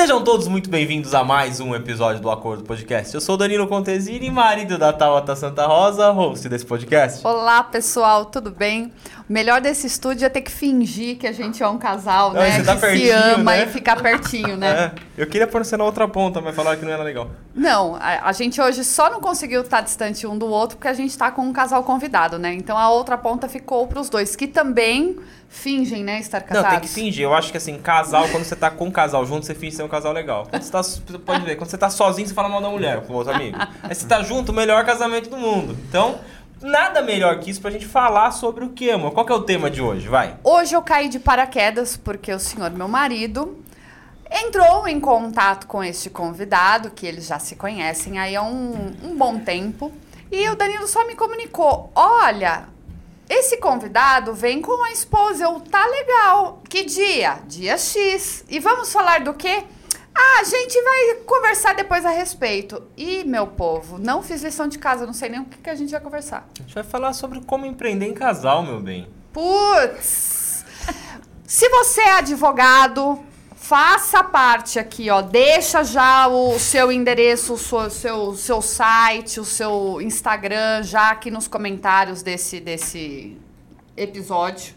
Sejam todos muito bem-vindos a mais um episódio do Acordo Podcast. Eu sou Danilo Contesini, marido da Tabata Santa Rosa, host desse podcast. Olá, pessoal, tudo bem? O melhor desse estúdio é ter que fingir que a gente é um casal, Não, né? você que tá se pertinho, ama né? e ficar pertinho, né? É, eu queria pôr você na outra ponta, mas falaram que não era legal. Não, a, a gente hoje só não conseguiu estar distante um do outro porque a gente tá com um casal convidado, né? Então a outra ponta ficou pros dois, que também fingem, né, estar casados. Não, tem que fingir. Eu acho que assim, casal, quando você tá com um casal junto, você finge ser um casal legal. Quando você tá, você pode ver, quando você tá sozinho, você fala mal da mulher com outro amigo. Aí você tá junto, o melhor casamento do mundo. Então, nada melhor que isso pra gente falar sobre o que, amor? Qual que é o tema de hoje? Vai. Hoje eu caí de paraquedas porque o senhor, meu marido, entrou em contato com este convidado, que eles já se conhecem aí há um, um bom tempo. E o Danilo só me comunicou: olha, esse convidado vem com a esposa. Eu, tá legal. Que dia? Dia X. E vamos falar do quê? Ah, a gente vai conversar depois a respeito. E, meu povo, não fiz lição de casa, não sei nem o que, que a gente vai conversar. A gente vai falar sobre como empreender em casal, meu bem. Putz! Se você é advogado, faça parte aqui, ó. Deixa já o seu endereço, o seu, seu, seu site, o seu Instagram já aqui nos comentários desse, desse episódio,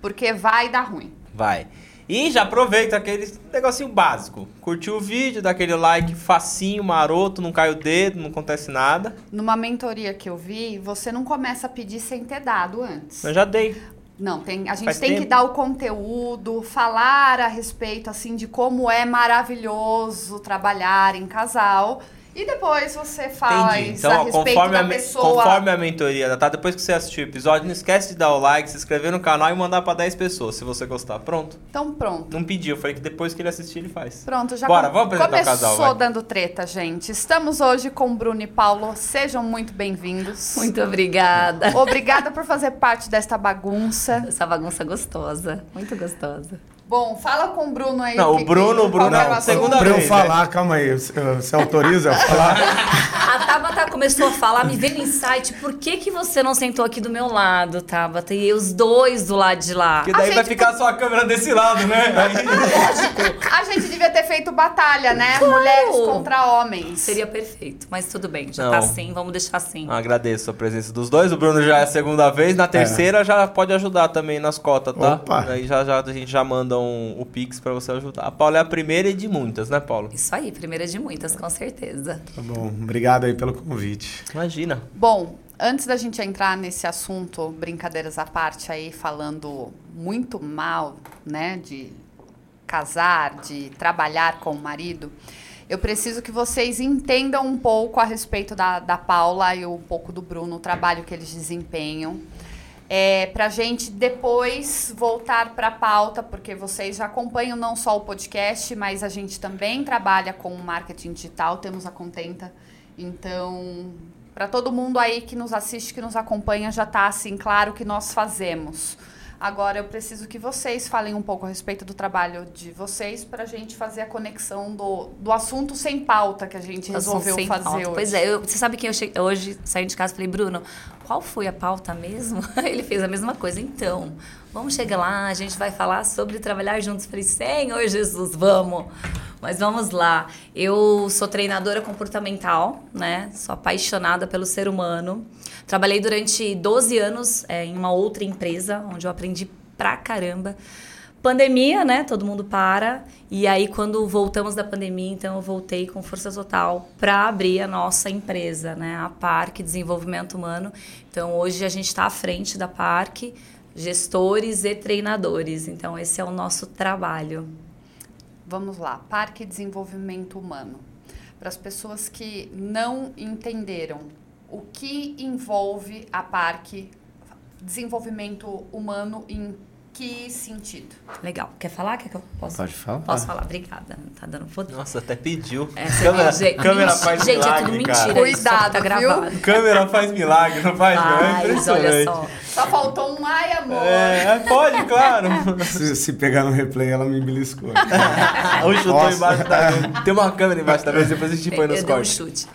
porque vai dar ruim. Vai. E já aproveita aquele negocinho básico. Curtiu o vídeo, dá aquele like facinho, maroto, não cai o dedo, não acontece nada. Numa mentoria que eu vi, você não começa a pedir sem ter dado antes. Eu já dei. Não, tem, a gente Faz tem que tempo. dar o conteúdo, falar a respeito assim de como é maravilhoso trabalhar em casal. E depois você fala Entendi. isso Então, a ó, respeito conforme, da a, pessoa. conforme a mentoria, tá? Depois que você assistir o episódio, não esquece de dar o like, se inscrever no canal e mandar pra 10 pessoas, se você gostar. Pronto. Então pronto. Não pedi, eu falei que depois que ele assistir, ele faz. Pronto, já Bora, com- vamos apresentar o começou casal, vai. dando treta, gente. Estamos hoje com Bruno e Paulo. Sejam muito bem-vindos. Muito obrigada. Obrigada por fazer parte desta bagunça. Essa bagunça gostosa. Muito gostosa. Bom, fala com o Bruno aí. Não, o Bruno- o Bruno é assunto. segunda Pra eu vez, falar, calma aí, você autoriza eu falar? A Tabata começou a falar, me veio insight, por que, que você não sentou aqui do meu lado, Tabata? E os dois do lado de lá. Porque daí A vai gente ficar só a câmera desse lado, né? Aí- A gente devia ter feito batalha, né? Mulheres contra homens. Seria perfeito, mas tudo bem, já Não. tá assim, vamos deixar assim. Agradeço a presença dos dois. O Bruno já é a segunda vez. Na terceira já pode ajudar também nas cotas, tá? Opa. Aí já, já a gente já manda um, o Pix pra você ajudar. A Paula é a primeira de muitas, né, Paulo? Isso aí, primeira de muitas, com certeza. Tá bom, obrigado aí pelo convite. Imagina. Bom, antes da gente entrar nesse assunto, brincadeiras à parte aí, falando muito mal, né, de casar, de trabalhar com o marido, eu preciso que vocês entendam um pouco a respeito da, da Paula e um pouco do Bruno, o trabalho que eles desempenham. É, pra gente depois voltar para a pauta, porque vocês já acompanham não só o podcast, mas a gente também trabalha com marketing digital, temos a Contenta. Então, para todo mundo aí que nos assiste, que nos acompanha, já tá assim claro o que nós fazemos. Agora eu preciso que vocês falem um pouco a respeito do trabalho de vocês para a gente fazer a conexão do, do assunto sem pauta que a gente resolveu fazer pauta. hoje. Pois é, eu- você sabe que eu cheguei, hoje saí de casa e falei, Bruno, qual foi a pauta mesmo? Ele fez a mesma coisa. Então, vamos chegar lá, a gente vai falar sobre trabalhar juntos. Falei, Senhor Jesus, vamos. Mas vamos lá. Eu sou treinadora comportamental, né? Sou apaixonada pelo ser humano. Trabalhei durante 12 anos é, em uma outra empresa, onde eu aprendi pra caramba. Pandemia, né? Todo mundo para. E aí, quando voltamos da pandemia, então eu voltei com força total para abrir a nossa empresa, né? A Parque Desenvolvimento Humano. Então, hoje a gente está à frente da Parque, gestores e treinadores. Então, esse é o nosso trabalho. Vamos lá, Parque Desenvolvimento Humano. Para as pessoas que não entenderam o que envolve a Parque Desenvolvimento Humano em que sentido? Legal. Quer falar? Quer que eu possa? Pode falar. Posso falar? Obrigada. Tá dando foto. Nossa, até pediu. É, câmera gente? câmera Mentira, faz gente, é milagre, tudo cara. mentira. isso, só que Cuidado, tá viu? gravado. Câmera faz milagre, não faz? não? É olha impressionante. só. Só faltou um ai, amor. É, pode, claro. Se, se pegar no replay, ela me beliscou. Ou chutou Nossa. embaixo da mesa. Tem uma câmera embaixo da mesa, depois a gente põe nos eu dei um cortes. chute.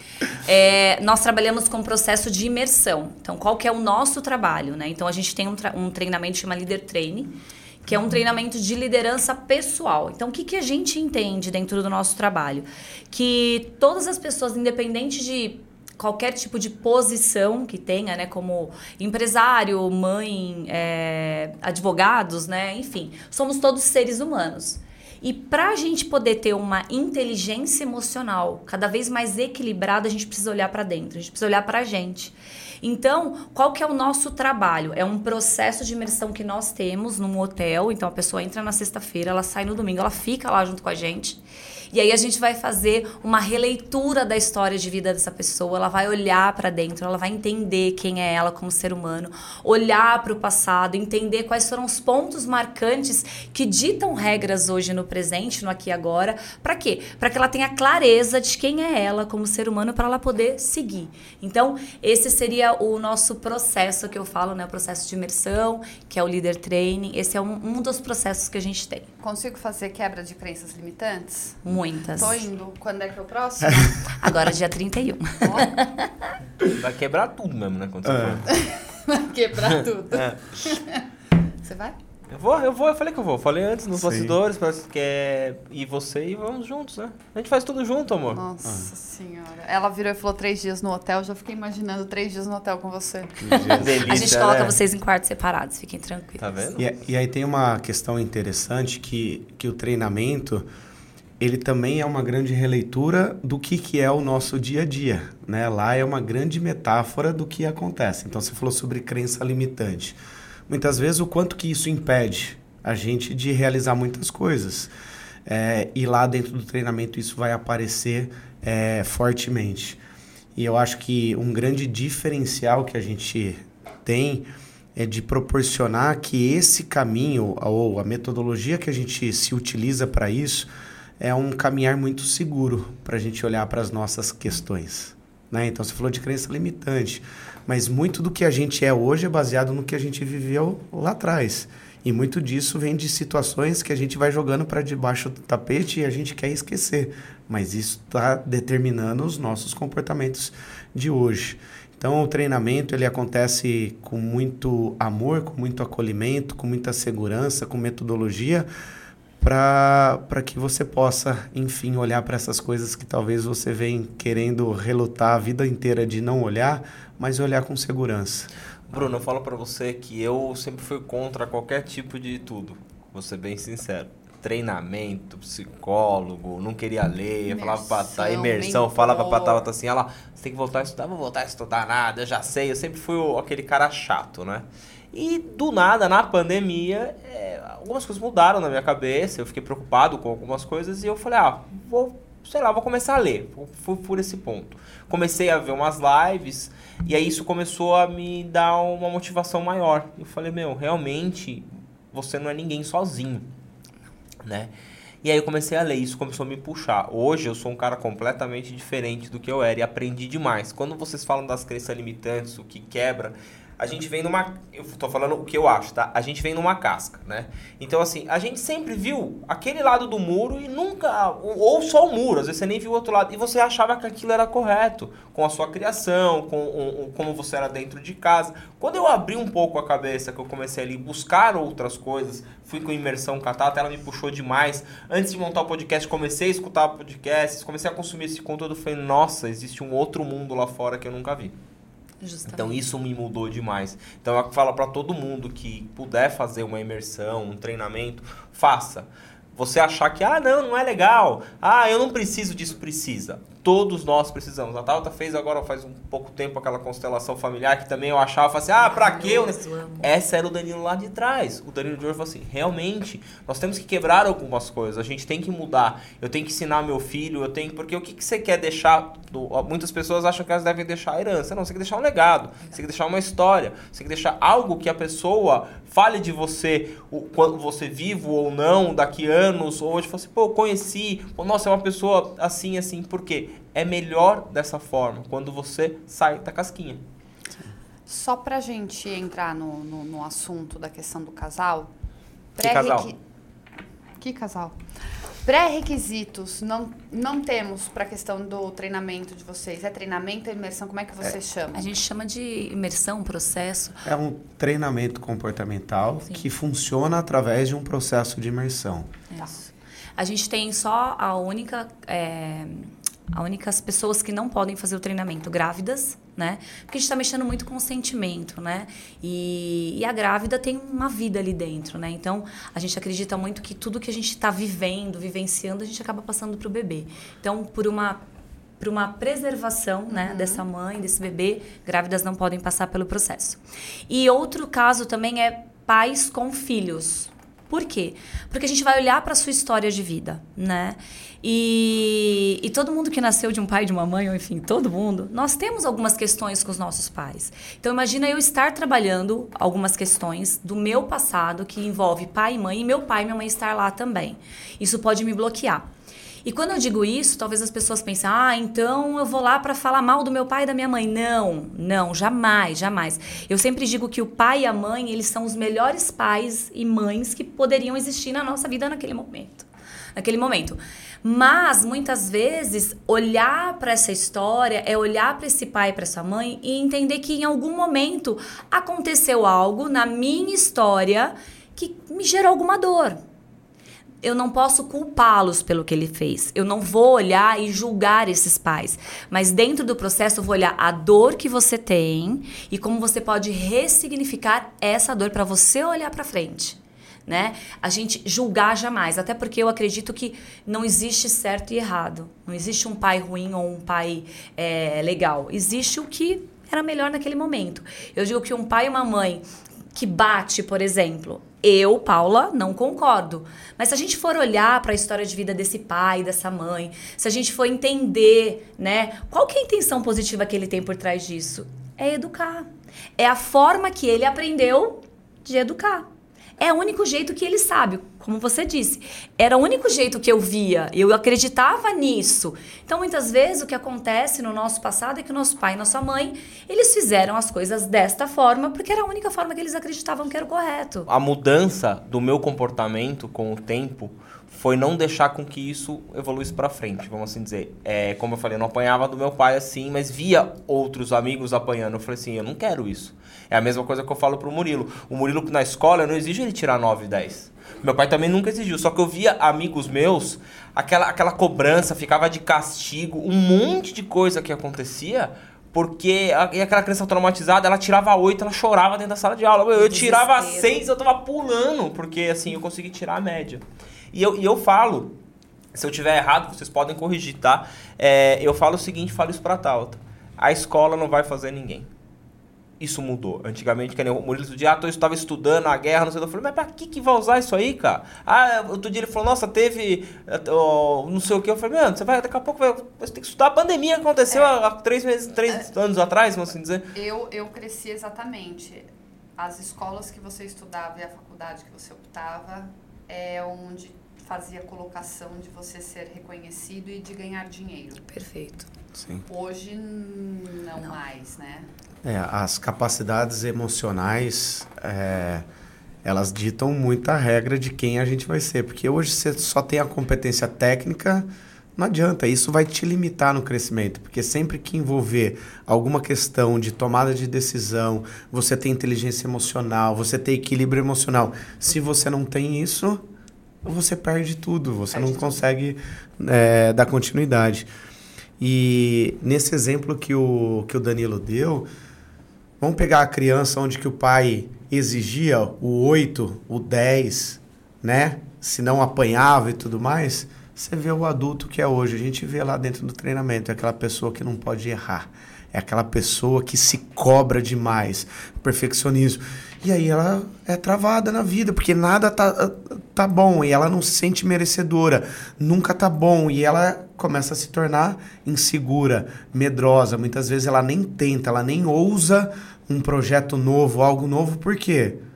É, nós trabalhamos com processo de imersão. Então, qual que é o nosso trabalho, né? Então, a gente tem um, um treinamento que chama Leader Training, que é um treinamento de liderança pessoal. Então, o que, que a gente entende dentro do nosso trabalho? Que todas as pessoas, independente de qualquer tipo de posição que tenha, né, como empresário, mãe, é, advogados, né, enfim, somos todos seres humanos. E para a gente poder ter uma inteligência emocional cada vez mais equilibrada, a gente precisa olhar para dentro, a gente precisa olhar para a gente. Então, qual que é o nosso trabalho? É um processo de imersão que nós temos num hotel. Então, a pessoa entra na sexta-feira, ela sai no domingo, ela fica lá junto com a gente. E aí a gente vai fazer uma releitura da história de vida dessa pessoa, ela vai olhar para dentro, ela vai entender quem é ela como ser humano, olhar para o passado, entender quais foram os pontos marcantes que ditam regras hoje no presente, no aqui e agora. Para quê? Para que ela tenha clareza de quem é ela como ser humano para ela poder seguir. Então, esse seria o nosso processo que eu falo, né, o processo de imersão, que é o leader training. Esse é um, um dos processos que a gente tem. Consigo fazer quebra de crenças limitantes? Muitas. Tô indo. Quando é que é o próximo? Agora dia 31. Vai quebrar tudo mesmo, né? Quando você for. Vai quebrar tudo. É. Você vai? Eu vou, eu vou, eu falei que eu vou. Falei antes nos Sim. bastidores, parece que é e você e vamos juntos, né? A gente faz tudo junto, amor. Nossa senhora. Ela virou e falou três dias no hotel. Já fiquei imaginando três dias no hotel com você. Delícia, A gente coloca né? vocês em quartos separados, fiquem tranquilos. Tá vendo? E, e aí tem uma questão interessante que, que o treinamento ele também é uma grande releitura do que, que é o nosso dia a dia. Né? Lá é uma grande metáfora do que acontece. Então você falou sobre crença limitante. Muitas vezes o quanto que isso impede a gente de realizar muitas coisas. É, e lá dentro do treinamento isso vai aparecer é, fortemente. E eu acho que um grande diferencial que a gente tem é de proporcionar que esse caminho ou a metodologia que a gente se utiliza para isso é um caminhar muito seguro para a gente olhar para as nossas questões. Né? Então você falou de crença limitante, mas muito do que a gente é hoje é baseado no que a gente viveu lá atrás. E muito disso vem de situações que a gente vai jogando para debaixo do tapete e a gente quer esquecer. Mas isso está determinando os nossos comportamentos de hoje. Então o treinamento ele acontece com muito amor, com muito acolhimento, com muita segurança, com metodologia, para que você possa, enfim, olhar para essas coisas que talvez você vem querendo relutar a vida inteira de não olhar, mas olhar com segurança. Bruno, eu falo pra você que eu sempre fui contra qualquer tipo de tudo. Vou ser bem sincero. Treinamento, psicólogo, não queria ler, falava pra tá, Imersão, imersão, falava pra. Tabata assim, ela, você tem que voltar a estudar, vou voltar a estudar nada, eu já sei, eu sempre fui o- aquele cara chato, né? E do nada, na pandemia, é, algumas coisas mudaram na minha cabeça, eu fiquei preocupado com algumas coisas e eu falei, ah, vou, sei lá, vou começar a ler. Fui por esse ponto. Comecei a ver umas lives e aí isso começou a me dar uma motivação maior. Eu falei, meu, realmente você não é ninguém sozinho, né? E aí eu comecei a ler, isso começou a me puxar. Hoje eu sou um cara completamente diferente do que eu era e aprendi demais. Quando vocês falam das crenças limitantes, o que quebra, a gente vem numa. Eu tô falando o que eu acho, tá? A gente vem numa casca, né? Então, assim, a gente sempre viu aquele lado do muro e nunca. Ou só o muro, às vezes você nem viu o outro lado. E você achava que aquilo era correto, com a sua criação, com o- como você era dentro de casa. Quando eu abri um pouco a cabeça, que eu comecei ali buscar outras coisas, fui com imersão catata, ela me puxou demais. Antes de montar o podcast, comecei a escutar podcasts, comecei a consumir esse conteúdo. Falei, nossa, existe um outro mundo lá fora que eu nunca vi. Justamente. Então isso me mudou demais. Então eu falo para todo mundo que puder fazer uma imersão, um treinamento, faça. Você achar que, ah, não, não é legal. Ah, eu não preciso disso, precisa. Todos nós precisamos. A Tauta fez agora faz um pouco tempo aquela constelação familiar que também eu achava assim, ah, pra quê? Essa era o Danilo lá de trás. O Danilo de hoje falou assim: realmente, nós temos que quebrar algumas coisas, a gente tem que mudar. Eu tenho que ensinar meu filho, eu tenho. Porque o que, que você quer deixar? muitas pessoas acham que elas devem deixar a herança. Não, você tem que deixar um legado, você tem que deixar uma história, você tem que deixar algo que a pessoa fale de você, o, quando você vivo ou não, daqui anos, ou hoje fala assim, pô, conheci, pô, nossa, é uma pessoa assim, assim, por quê? É melhor dessa forma, quando você sai da casquinha. Só pra gente entrar no, no, no assunto da questão do casal. Que casal? Que casal? Pré-requisitos não, não temos para a questão do treinamento de vocês. É treinamento, é imersão? Como é que você chama? A gente chama de imersão, processo. É um treinamento comportamental Sim. que funciona através de um processo de imersão. Isso. A gente tem só a única. É, a únicas pessoas que não podem fazer o treinamento grávidas, né? Porque a gente está mexendo muito com o sentimento, né? E, e a grávida tem uma vida ali dentro, né? Então a gente acredita muito que tudo que a gente está vivendo, vivenciando, a gente acaba passando para o bebê. Então, por uma para uma preservação né, dessa mãe, desse bebê, grávidas não podem passar pelo processo. E outro caso também é pais com filhos. Por quê? Porque a gente vai olhar para a sua história de vida, né? E, e todo mundo que nasceu de um pai de uma mãe, ou enfim, todo mundo, nós temos algumas questões com os nossos pais. Então imagina eu estar trabalhando algumas questões do meu passado que envolve pai e mãe, e meu pai e minha mãe estar lá também. Isso pode me bloquear. E quando eu digo isso, talvez as pessoas pensem: ah, então eu vou lá para falar mal do meu pai e da minha mãe. Não, não, jamais, jamais. Eu sempre digo que o pai e a mãe, eles são os melhores pais e mães que poderiam existir na nossa vida naquele momento. Naquele momento. Mas muitas vezes olhar para essa história é olhar para esse pai e para essa mãe e entender que em algum momento aconteceu algo na minha história que me gerou alguma dor eu não posso culpá-los pelo que ele fez. Eu não vou olhar e julgar esses pais. Mas dentro do processo eu vou olhar a dor que você tem e como você pode ressignificar essa dor para você olhar para frente. Né? A gente julgar jamais, até porque eu acredito que não existe certo e errado. Não existe um pai ruim ou um pai é, legal. Existe o que era melhor naquele momento. Eu digo que um pai e uma mãe que bate, por exemplo, eu, Paula, não concordo. Mas se a gente for olhar para a história de vida desse pai, dessa mãe, se a gente for entender, né, qual que é a intenção positiva que ele tem por trás disso? É educar. É a forma que ele aprendeu de educar. É o único jeito que ele sabe, como você disse. Era o único jeito que eu via, eu acreditava nisso. Então, muitas vezes, o que acontece no nosso passado é que o nosso pai e nossa mãe, eles fizeram as coisas desta forma, porque era a única forma que eles acreditavam que era o correto. A mudança do meu comportamento com o tempo foi não deixar com que isso evoluísse para frente, vamos assim dizer. É, como eu falei, eu não apanhava do meu pai assim, mas via outros amigos apanhando. Eu falei assim, eu não quero isso. É a mesma coisa que eu falo pro Murilo. O Murilo na escola, eu não exijo ele tirar 9 e 10. Meu pai também nunca exigiu, só que eu via amigos meus, aquela, aquela cobrança, ficava de castigo, um monte de coisa que acontecia, porque a, e aquela criança traumatizada, ela tirava 8, ela chorava dentro da sala de aula. Eu, eu tirava. 6, eu tava pulando, porque assim, eu consegui tirar a média. E eu, e eu falo, se eu tiver errado, vocês podem corrigir, tá? É, eu falo o seguinte, falo isso pra Tauta. A escola não vai fazer ninguém. Isso mudou. Antigamente, que nem o Murilo do dia, ah, eu estava estudando a guerra, não sei o que. Eu falei, mas pra que, que vai usar isso aí, cara? Ah, outro dia ele falou, nossa, teve ó, não sei o que. Eu falei, mano, você vai, daqui a pouco vai, você tem que estudar. A pandemia aconteceu há, há três meses, três anos atrás, vamos assim dizer. Eu, eu cresci exatamente. As escolas que você estudava e a faculdade que você optava é onde fazia a colocação de você ser reconhecido e de ganhar dinheiro. Perfeito. Sim. Hoje, não, Não. mais, né? É, as capacidades emocionais, é, elas ditam muita regra de quem a gente vai ser. Porque hoje você só tem a competência técnica, não adianta. Isso vai te limitar no crescimento. Porque sempre que envolver alguma questão de tomada de decisão, você tem inteligência emocional, você tem equilíbrio emocional. Se você não tem isso, você perde tudo. Você Perde não tudo. consegue é, dar continuidade. E nesse exemplo que o, que o Danilo deu, vamos pegar a criança onde que o pai exigia o 8, o 10, né? Se não apanhava e tudo mais. Você vê o adulto que é hoje. A gente vê lá dentro do treinamento. É aquela pessoa que não pode errar. É aquela pessoa que se cobra demais. Perfeccionismo. E aí ela é travada na vida, porque nada tá, tá bom. E ela não se sente merecedora. Nunca tá bom. E ela começa a se tornar insegura, medrosa. Muitas vezes ela nem tenta, ela nem ousa um projeto novo, algo novo. Por quê? Porque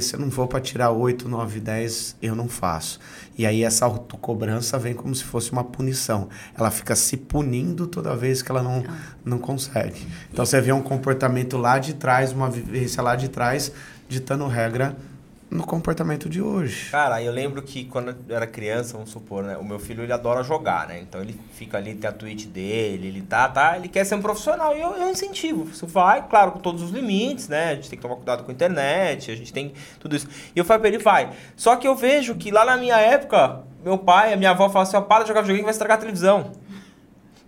se eu não for para tirar 8, 9, 10, eu não faço. E aí essa autocobrança vem como se fosse uma punição. Ela fica se punindo toda vez que ela não, não consegue. Então você vê um comportamento lá de trás, uma vivência lá de trás, ditando regra no comportamento de hoje. Cara, eu lembro que quando eu era criança, vamos supor, né? O meu filho, ele adora jogar, né? Então ele fica ali, tem a Twitch dele, ele tá, tá, ele quer ser um profissional. E eu, eu incentivo. Você vai, claro, com todos os limites, né? A gente tem que tomar cuidado com a internet, a gente tem tudo isso. E eu falei pra ele, vai. Só que eu vejo que lá na minha época, meu pai, a minha avó falavam assim, ó, para de jogar videogame que vai estragar a televisão.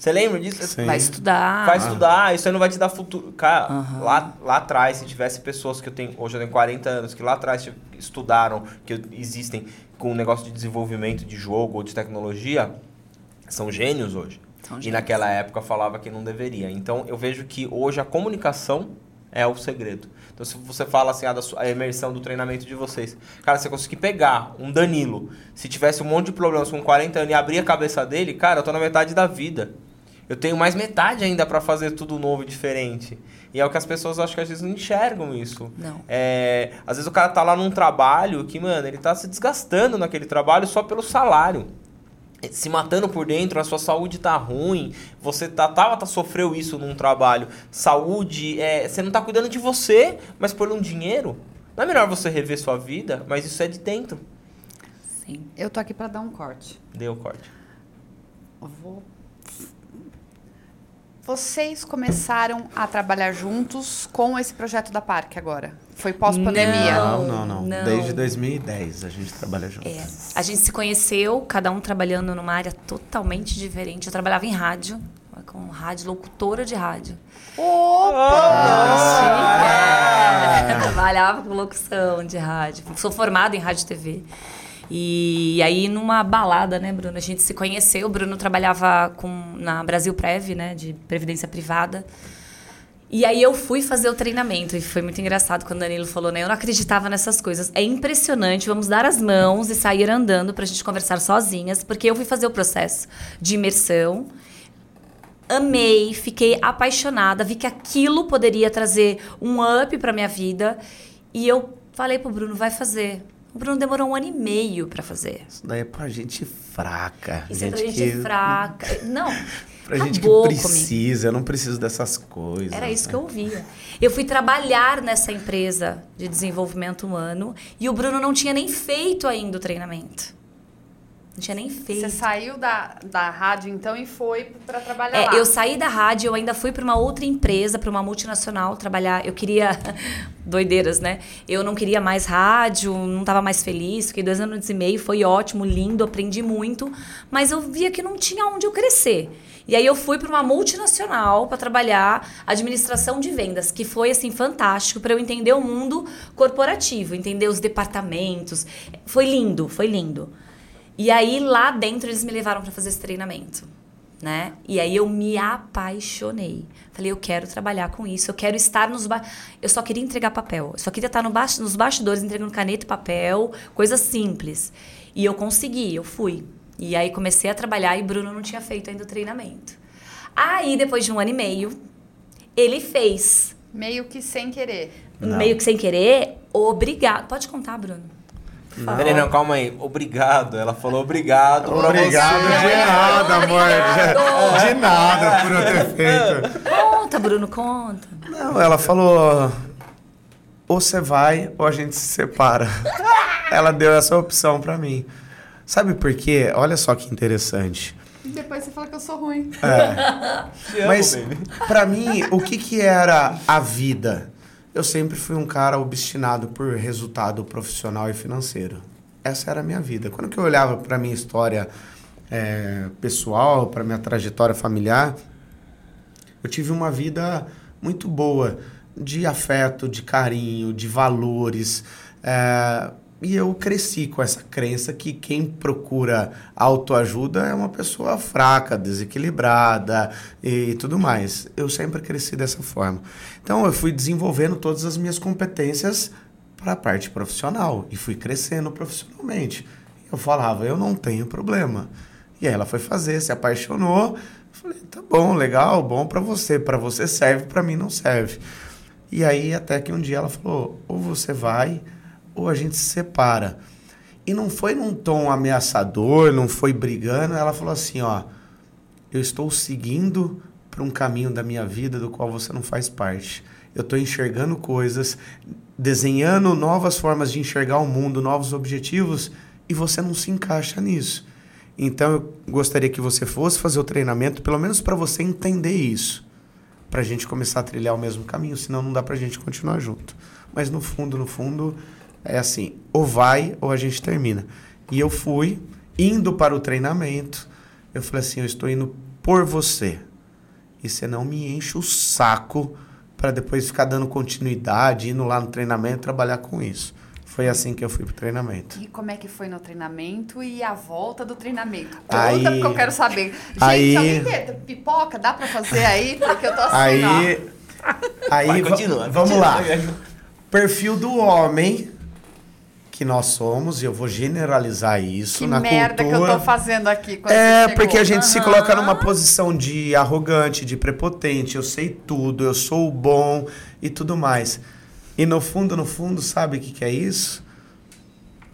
Você lembra disso? Sim. Vai estudar. Vai estudar, isso aí não vai te dar futuro. Cara, Aham. lá, lá atrás, se tivesse pessoas que eu tenho, hoje eu tenho 40 anos, que lá atrás estudaram, que existem com um negócio de desenvolvimento de jogo ou de tecnologia, são gênios hoje. São E gênios. naquela época falava que não deveria. Então eu vejo que hoje a comunicação é o segredo. Então se você fala assim, ah, da sua- a imersão do treinamento de vocês. Cara, você conseguir pegar um Danilo, se tivesse um monte de problemas com 40 anos e abrir a cabeça dele, cara, eu tô na metade da vida. Eu tenho mais metade ainda pra fazer tudo novo e diferente. E é o que as pessoas acho que às vezes não enxergam isso. Não. É, às vezes o cara tá lá num trabalho que, mano, ele tá se desgastando naquele trabalho só pelo salário. Se matando por dentro, a sua saúde tá ruim, você tá, tá, tá sofreu isso num trabalho. Saúde, é, você não tá cuidando de você, mas por um dinheiro. Não é melhor você rever sua vida, mas isso é de dentro. Sim. Eu tô aqui pra dar um corte. Deu corte. Eu Vou... Vocês começaram a trabalhar juntos com esse projeto da Parque agora? Foi pós-pandemia? Não, não, não, Não. Desde 2010 a gente trabalha junto. É. A gente se conheceu, cada um trabalhando numa área totalmente diferente. Eu trabalhava em rádio, com rádio, locutora de rádio. É, trabalhava com locução de rádio. Sou formada em rádio e TV. E aí, numa balada, né, Bruno? A gente se conheceu. O Bruno trabalhava com, na Brasil Prev, né, de previdência privada. E aí eu fui fazer o treinamento e foi muito engraçado quando o Danilo falou, né? Eu não acreditava nessas coisas. É impressionante, vamos dar as mãos e sair andando pra gente conversar sozinhas, porque eu fui fazer o processo de imersão. Amei, fiquei apaixonada, vi que aquilo poderia trazer um up pra minha vida. E eu falei pro Bruno, vai fazer. O Bruno demorou um ano e meio pra fazer. Isso daí é pra gente fraca. Isso é pra gente fraca. Não, Pra gente que acabou comigo. precisa, eu não preciso dessas coisas. Era isso né? que eu ouvia. Eu fui trabalhar nessa empresa de desenvolvimento humano e o Bruno não tinha nem feito ainda o treinamento. Não tinha nem feito. Você saiu da, da rádio, então, e foi pra trabalhar lá. É, eu saí da rádio, eu ainda fui para uma outra empresa, para uma multinacional trabalhar. Eu queria doideiras, né? Eu não queria mais rádio, não estava mais feliz. Fiquei dois anos e meio, foi ótimo, lindo, aprendi muito, mas eu via que não tinha onde eu crescer. E aí eu fui para uma multinacional para trabalhar administração de vendas, que foi assim fantástico para eu entender o mundo corporativo, entender os departamentos. Foi lindo, foi lindo. E aí lá dentro eles me levaram para fazer esse treinamento, né? E aí eu me apaixonei. Falei, eu quero trabalhar com isso, eu quero estar nos ba... eu só queria entregar papel, eu só queria estar no ba... nos bastidores entregando caneta e papel, coisas simples. E eu consegui, eu fui. E aí comecei a trabalhar e Bruno não tinha feito ainda o treinamento. Aí depois de um ano e meio, ele fez, Meio que sem querer. Não. meio que sem querer, obrigado. Pode contar, Bruno. Não. Peraí, não, calma aí. Obrigado. Ela falou obrigado pra Obrigado você. de nada, amor. De, de nada por eu ter feito. Conta, Bruno, conta. Não, ela falou: ou você vai ou a gente se separa. ela deu essa opção pra mim. Sabe por quê? Olha só que interessante. E depois você fala que eu sou ruim. Te amo, Mas baby. pra mim, o que que era a vida? Eu sempre fui um cara obstinado por resultado profissional e financeiro. Essa era a minha vida. Quando que eu olhava pra minha história é, pessoal, pra minha trajetória familiar, eu tive uma vida muito boa de afeto, de carinho, de valores. é, e eu cresci com essa crença que quem procura autoajuda é uma pessoa fraca, desequilibrada e tudo mais. Eu sempre cresci dessa forma. Então eu fui desenvolvendo todas as minhas competências para a parte profissional e fui crescendo profissionalmente. Eu falava, eu não tenho problema. E aí ela foi fazer, se apaixonou. Falei, tá bom, legal, bom para você. Para você serve, para mim não serve. E aí até que um dia ela falou, ou você vai, ou a gente se separa. E não foi num tom ameaçador, não foi brigando. Ela falou assim, ó, eu estou seguindo para um caminho da minha vida do qual você não faz parte. Eu estou enxergando coisas desenhando novas formas de enxergar o mundo, novos objetivos, e você não se encaixa nisso. Então eu gostaria que você fosse fazer o treinamento, pelo menos para você entender isso, para a gente começar a trilhar o mesmo caminho, senão não dá para a gente continuar junto. Mas no fundo, no fundo, é assim: ou vai ou a gente termina. E eu fui indo para o treinamento. Eu falei assim: eu estou indo por você. E você não me enche o saco para depois ficar dando continuidade, indo lá no treinamento trabalhar com isso. Foi assim que eu fui pro treinamento. E como é que foi no treinamento e a volta do treinamento? Conta Aí- porque eu quero saber. Gente, aí- alguém tem pipoca? Dá pra fazer aí? Porque eu tô assim, Aí, aí Vai, va- continua. vamos continua. lá. Perfil do homem que nós somos, e eu vou generalizar isso. Que na merda cultura. que eu tô fazendo aqui É, chegou. porque a gente se Aham. coloca numa posição de arrogante, de prepotente, eu sei tudo, eu sou o bom e tudo mais. E no fundo, no fundo, sabe o que, que é isso?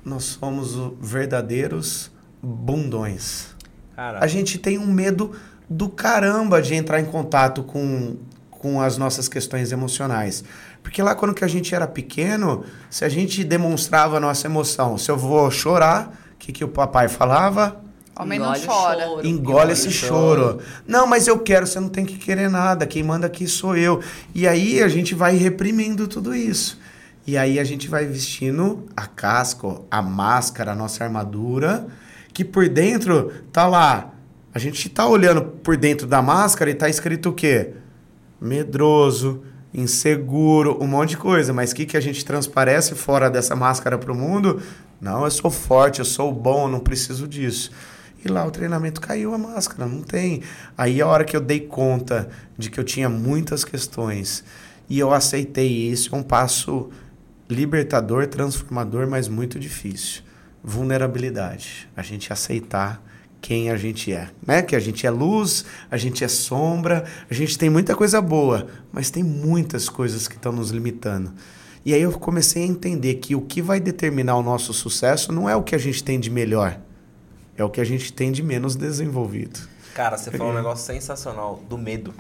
Nós somos o- verdadeiros bundões. Cara, A gente tem um medo do caramba de entrar em contato com, com as nossas questões emocionais. Porque lá quando que a gente era pequeno, se a gente demonstrava a nossa emoção, se eu vou chorar, o que, que o papai falava? Homem não Engole o chora. choro. Engole esse choro. Não, mas eu quero, você não tem que querer nada. Quem manda aqui sou eu. E aí a gente vai reprimindo tudo isso. E aí a gente vai vestindo a casca, a máscara, a nossa armadura, que por dentro tá lá. A gente tá olhando por dentro da máscara e tá escrito o quê? Medroso, inseguro, um monte de coisa. Mas o que, que a gente transparece fora dessa máscara pro mundo? Não, eu sou forte, eu sou bom, não preciso disso. E lá o treinamento caiu a máscara, não tem. Aí a hora que eu dei conta de que eu tinha muitas questões e eu aceitei isso, é um passo libertador, transformador, mas muito difícil. Vulnerabilidade. A gente aceitar quem a gente é, né? Que a gente é luz, a gente é sombra, a gente tem muita coisa boa, mas tem muitas coisas que estão nos limitando. E aí eu comecei a entender que o que vai determinar o nosso sucesso não é o que a gente tem de melhor, é o que a gente tem de menos desenvolvido. cara, você falou um negócio sensacional do medo.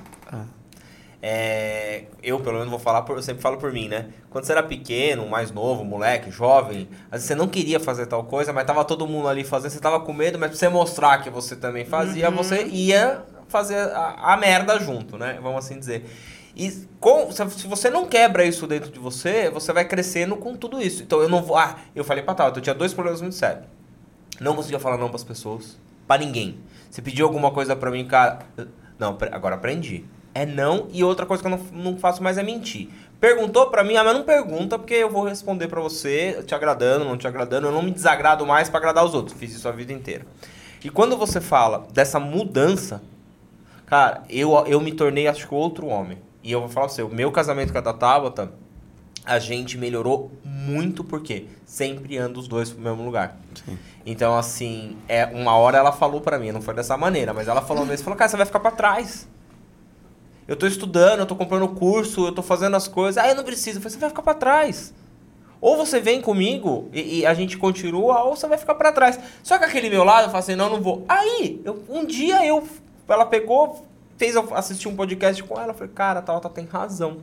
É, eu, pelo menos, vou falar, por, eu sempre falo por mim, né? Quando você era pequeno, mais novo, moleque, jovem, às vezes você não queria fazer tal coisa, mas tava todo mundo ali fazendo, você tava com medo, mas pra você mostrar que você também fazia, você ia fazer a, a merda junto, né? Vamos assim dizer. E com, se você não quebra isso dentro de você, você vai crescendo com tudo isso. Então eu não vou. Ah, eu falei pra tal, eu tinha dois problemas muito sérios. Não conseguia falar não pras pessoas. Pra ninguém. Se pediu alguma coisa pra mim, cara. Não, agora aprendi. É não. E outra coisa que eu não, não faço mais é mentir. Perguntou pra mim, ah, mas não pergunta, porque eu vou responder pra você, te agradando, não te agradando. Eu não me desagrado mais pra agradar os outros. Fiz isso a vida inteira. E quando você fala dessa mudança, cara, eu, eu me tornei, acho que, outro homem. E eu vou falar pra você, o meu casamento com a Tabata, a gente melhorou muito porque sempre anda os dois pro mesmo lugar. Então, assim, é, uma hora ela falou pra mim, não foi dessa maneira, mas ela falou mesmo, falou, cara, você vai ficar pra trás. Eu tô estudando, eu tô comprando curso, eu tô fazendo as coisas. Ah, eu não preciso. Eu falei, você vai ficar pra trás. Ou você vem comigo e, e a gente continua, ou você vai ficar pra trás. Só que aquele meu lado, eu falei assim, não, não vou. Aí, eu- um dia eu, ela pegou, fez eu assistir um podcast com ela, eu falei, cara, a Tauta tem razão.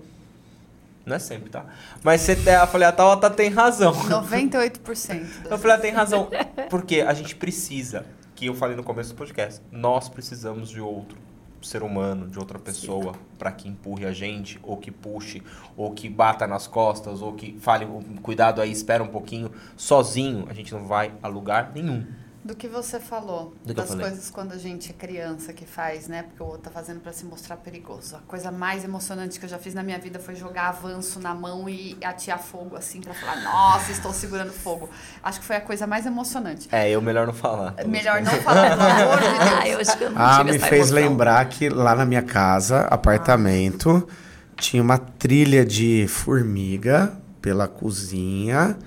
Não é sempre, tá? Mas você, eu falei, a Tauta tem razão. 98%. Eu falei, ela tem razão. Porque a gente precisa, que eu falei no começo do podcast, nós precisamos de outro ser humano, de outra pessoa, para que empurre a gente, ou que puxe, ou que bata nas costas, ou que fale, cuidado aí, espera um pouquinho. Sozinho, a gente não vai a lugar nenhum. Do que você falou, Do das coisas quando a gente é criança que faz, né? Porque o outro tá fazendo pra se mostrar perigoso. A coisa mais emocionante que eu já fiz na minha vida foi jogar avanço na mão e atear fogo assim pra falar, nossa, estou segurando fogo. Acho que foi a coisa mais emocionante. É, eu melhor não falar. Melhor não falar, pelo amor de Deus. Ah, eu acho que eu não Ah, me fez emoção. lembrar que lá na minha casa, apartamento, tinha uma trilha de formiga pela cozinha.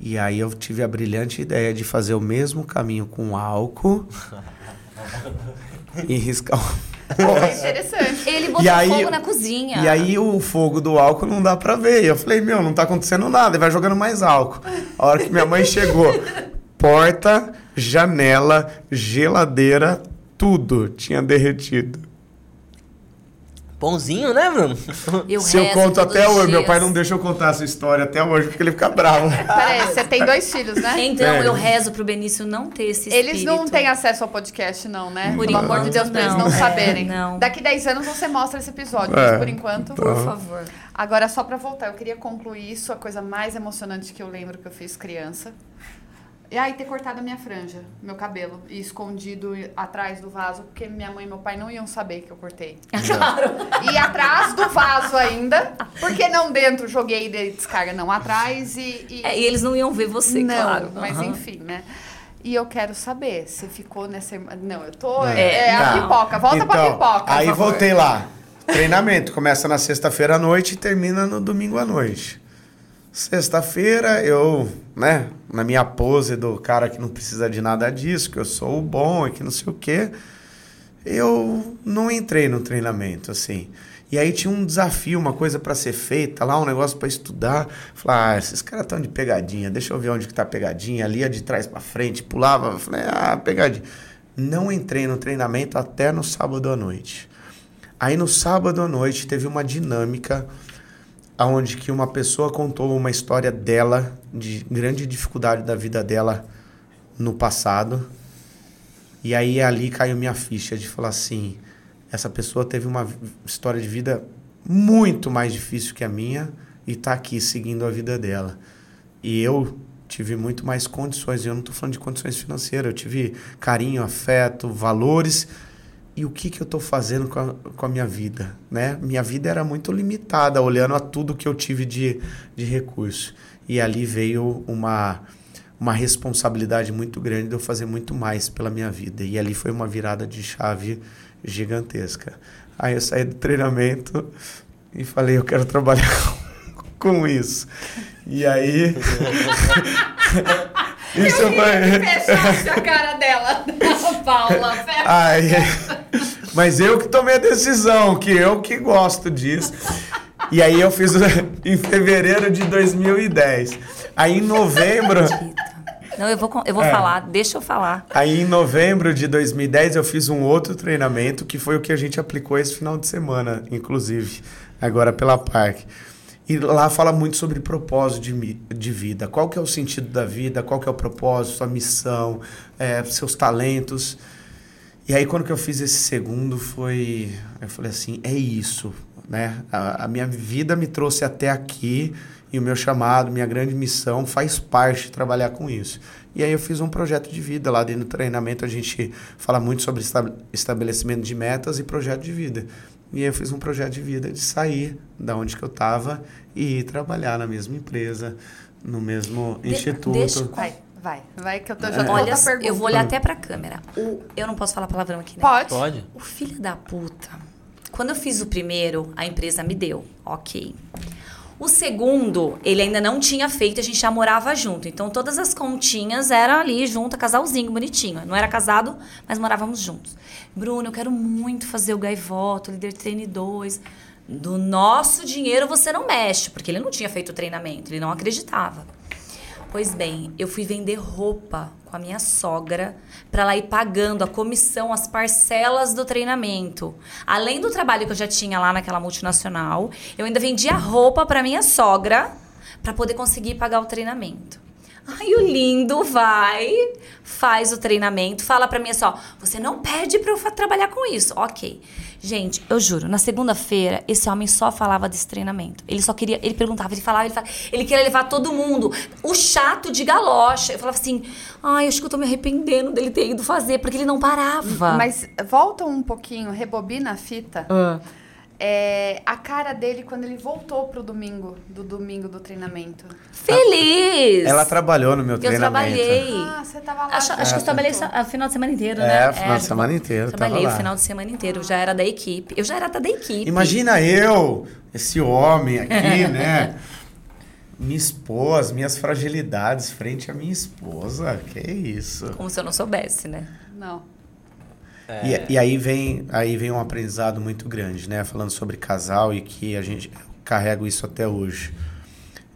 E aí eu tive a brilhante ideia de fazer o mesmo caminho com álcool e riscar o... É interessante. Ele botou E aí- fogo na cozinha. E aí o fogo do álcool não dá pra ver. E eu falei, meu, não tá acontecendo nada. E vai jogando mais álcool. A hora que minha mãe chegou, porta, janela, geladeira, tudo tinha derretido. Pãozinho, né, Bruno? Eu Se eu conto até hoje, meu dias. pai não deixa eu contar essa história até hoje porque ele fica bravo. Peraí, você tem dois filhos, né? Então, É. eu rezo pro Benício não ter esse Eles não espírito. têm acesso ao podcast, não, né? Por Pelo amor de enquanto, Deus, pra eles não não. saberem. Não. Daqui 10 anos você mostra esse episódio, É. mas por enquanto. Por favor. Agora, só pra voltar, eu queria concluir isso, a coisa mais emocionante que eu lembro que eu fiz criança. E aí, ter cortado a minha franja, meu cabelo, e escondido atrás do vaso, porque minha mãe e meu pai não iam saber que eu cortei. Claro. E atrás do vaso ainda, porque não dentro, joguei de descarga, não, atrás e. e- É, e eles não iam ver você, não, claro. mas enfim, né? E eu quero saber, você ficou nessa. Não, eu tô. É. É, é a Não. pipoca, volta pra Então, pipoca. por Aí voltei lá. Treinamento começa na sexta-feira à noite e termina no domingo à noite. Sexta-feira eu, né, na minha pose do cara que não precisa de nada disso, que eu sou o bom e que não sei o quê, eu não entrei no treinamento, assim. E aí tinha um desafio, uma coisa para ser feita lá, um negócio para estudar. Falei, ah, esses caras estão de pegadinha, deixa eu ver onde que tá a pegadinha, ali é de trás para frente, pulava. Falei, ah, pegadinha. Não entrei no treinamento até no sábado à noite. Aí no sábado à noite teve uma dinâmica onde que uma pessoa contou uma história dela, de grande dificuldade da vida dela no passado. E aí ali caiu minha ficha de falar assim, essa pessoa teve uma história de vida muito mais difícil que a minha e tá aqui seguindo a vida dela. E eu tive muito mais condições, eu não estou falando de condições financeiras, eu tive carinho, afeto, valores. E o que, que eu estou fazendo com a, com a minha vida? Né? Minha vida era muito limitada, olhando a tudo que eu tive de, de recurso. E ali veio uma, uma responsabilidade muito grande de eu fazer muito mais pela minha vida. E ali foi uma virada de chave gigantesca. Aí eu saí do treinamento e falei, eu quero trabalhar com isso. E aí. isso foi. Fechasse a cara dela, Paula. Fecha. Ai, mas eu que tomei a decisão, que eu que gosto disso. E aí eu fiz em fevereiro de 2010. Aí em novembro, Não, eu vou, eu vou É. falar, deixa eu falar. aí em novembro de 2010 eu fiz um outro treinamento que foi o que a gente aplicou esse final de semana, inclusive, agora pela Parque. E lá fala muito sobre propósito de, de vida. Qual que é o sentido da vida? Qual que é o propósito, sua missão, é, seus talentos. E aí quando que eu fiz esse segundo foi, eu falei assim, é isso, né? A, a minha vida me trouxe até aqui e o meu chamado, minha grande missão faz parte de trabalhar com isso. E aí eu fiz um projeto de vida lá dentro do treinamento, a gente fala muito sobre esta- estabelecimento de metas e projeto de vida. E aí eu fiz um projeto de vida de sair da onde que eu estava e ir trabalhar na mesma empresa, no mesmo De- instituto. deixa- vai, vai, que eu tô, É. já Olha, outra pergunta. eu vou olhar até pra câmera. O, eu não posso falar palavrão aqui, né? Pode. Pode. O filho da puta. Quando eu fiz o primeiro, a empresa me deu. Ok. O segundo, ele ainda não tinha feito, a gente já morava junto. Então todas as continhas eram ali junto, casalzinho, bonitinho. Não era casado, mas morávamos juntos. Bruno, eu quero muito fazer o Gaivoto, líder treine 2. Do nosso dinheiro você não mexe, porque ele não tinha feito o treinamento, ele não acreditava. Pois bem, eu fui vender roupa com a minha sogra para ela ir pagando a comissão, as parcelas do treinamento. Além do trabalho que eu já tinha lá naquela multinacional, eu ainda vendia roupa para minha sogra para poder conseguir pagar o treinamento. Aí o lindo vai, faz o treinamento, fala pra mim assim, ó, você não pede pra eu trabalhar com isso. Ok. Gente, eu juro, na segunda-feira, esse homem só falava desse treinamento. Ele só queria, ele perguntava, ele falava, ele falava, ele queria levar todo mundo. O chato de galocha. Eu falava assim, ai, acho que eu tô me arrependendo dele ter ido fazer, porque ele não parava. Mas volta um pouquinho, rebobina a fita. Ah. É, a cara dele quando ele voltou pro domingo, do domingo do treinamento. Feliz! Ela trabalhou no meu Eu treinamento. trabalhei. Ah, você tava lá. Acho, acho que eu trabalhei o final de semana inteiro, É, né? o final de semana inteiro, eu Trabalhei tava o lá. final de semana inteiro. Eu já era da equipe. Eu já era até da equipe. Imagina eu, esse homem aqui, né? Me expor as minhas fragilidades frente à minha esposa. Que isso. Como se eu não soubesse, né? Não. E, e aí vem aí vem um aprendizado muito grande, né? Falando sobre casal e que a gente carrega isso até hoje.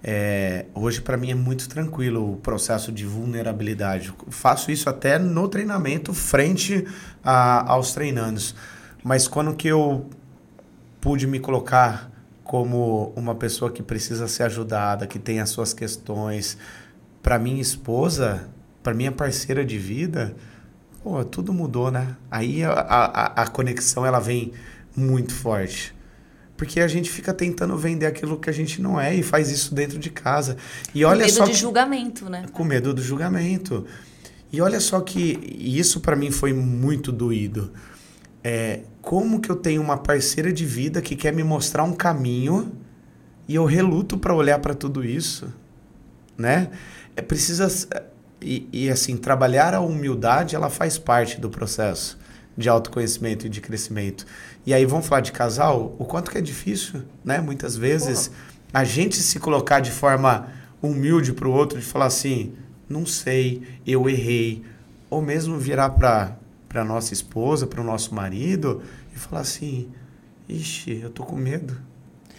É, hoje para mim é muito tranquilo o processo de vulnerabilidade. Eu faço isso até no treinamento frente a- aos treinandos. Mas quando que eu pude me colocar como uma pessoa que precisa ser ajudada, que tem as suas questões. Para minha esposa, para minha parceira de vida, pô, tudo mudou, né? Aí a, a, a conexão ela vem muito forte. Porque a gente fica tentando vender aquilo que a gente não é e faz isso dentro de casa. E Com olha medo só de que- julgamento, né? com medo do julgamento. E olha só que e isso para mim foi muito doído. É, como que eu tenho uma parceira de vida que quer me mostrar um caminho e eu reluto para olhar para tudo isso, né? É precisa e, e assim trabalhar a humildade, ela faz parte do processo de autoconhecimento e de crescimento. E aí vamos falar de casal, o quanto que é difícil, né? Muitas vezes a gente se colocar de forma humilde para o outro, de falar assim, não sei, eu errei, ou mesmo virar para para nossa esposa, para o nosso marido e falar assim, ixi, eu tô com medo.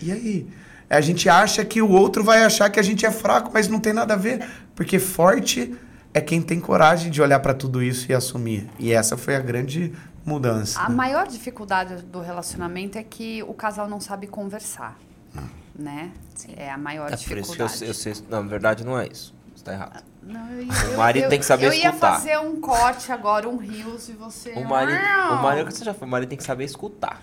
E aí? A gente acha que o outro vai achar que a gente é fraco, mas não tem nada a ver, porque forte é quem tem coragem de olhar para tudo isso e assumir. E essa foi a grande mudança. A né? maior dificuldade do relacionamento é que o casal não sabe conversar, né? É a maior É por isso que eu, dificuldade. eu sei. Não, na verdade não é isso. Você tá errado. Não, eu ia- O marido eu- tem que saber Eu ia escutar. fazer um corte agora, um rios, e você... O marido, o marido, você já falou, o marido tem que saber escutar.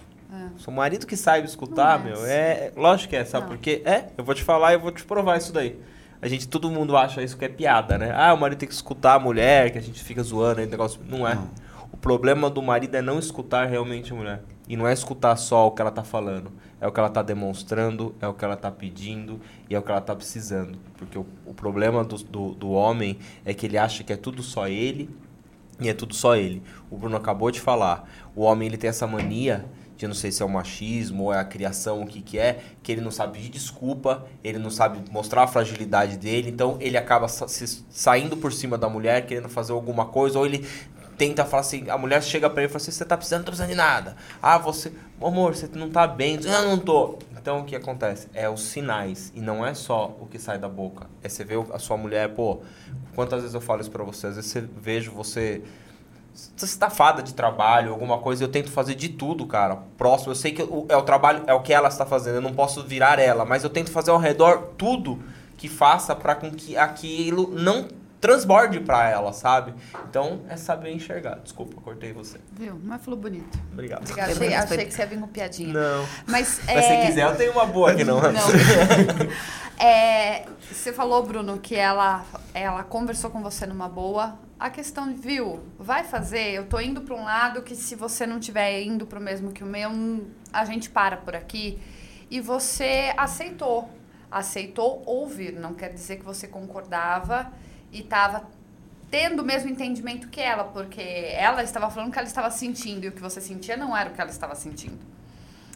Se o marido que sabe escutar, Não é meu, assim. é. Lógico que é, sabe Não. por quê? É, eu vou te falar e eu vou te provar isso daí. A gente, todo mundo acha isso que é piada, né? Ah, o marido tem que escutar a mulher, que a gente fica zoando aí, negócio. Não é. Não. O problema do marido é não escutar realmente a mulher. E não é escutar só o que ela tá falando. É o que ela tá demonstrando, é o que ela tá pedindo e é o que ela tá precisando. Porque o, o problema do, do, do homem é que ele acha que é tudo só ele e é tudo só ele. O Bruno acabou de falar. O homem ele tem essa mania não sei se é o machismo ou é a criação, o que que é, que ele não sabe pedir desculpa, ele não sabe mostrar a fragilidade dele, então ele acaba saindo por cima da mulher, querendo fazer alguma coisa, ou ele tenta falar assim, a mulher chega pra ele e fala assim, você tá precisando, não tô precisando de nada. Ah, você, amor, você não tá bem, eu não tô. Então o que acontece? É os sinais, e não é só o que sai da boca. É você ver a sua mulher, pô, quantas vezes eu falo isso pra você, às vezes você vejo você estafada de trabalho, alguma coisa, eu tento fazer de tudo, cara. Próximo, eu sei que o- é o trabalho, é o que ela está fazendo, eu não posso virar ela, mas eu tento fazer ao redor tudo que faça para com que aquilo não transborde para ela, sabe? Então, é saber enxergar. Desculpa, cortei você. Viu? Mas falou bonito. Obrigado. Obrigada. Foi Achei, achei que você ia vir com piadinha. Não. Mas, Mas se é, quiser, eu tenho uma boa aqui, não. Não. É, você falou, Bruno, que ela, ela conversou com você numa boa. A questão, viu, vai fazer, eu tô indo para um lado que se você não estiver indo para o mesmo que o meu, hum, a gente para por aqui. E você aceitou. Aceitou ouvir. Não quer dizer que você concordava e estava tendo o mesmo entendimento que ela, porque ela estava falando o que ela estava sentindo e o que você sentia não era o que ela estava sentindo.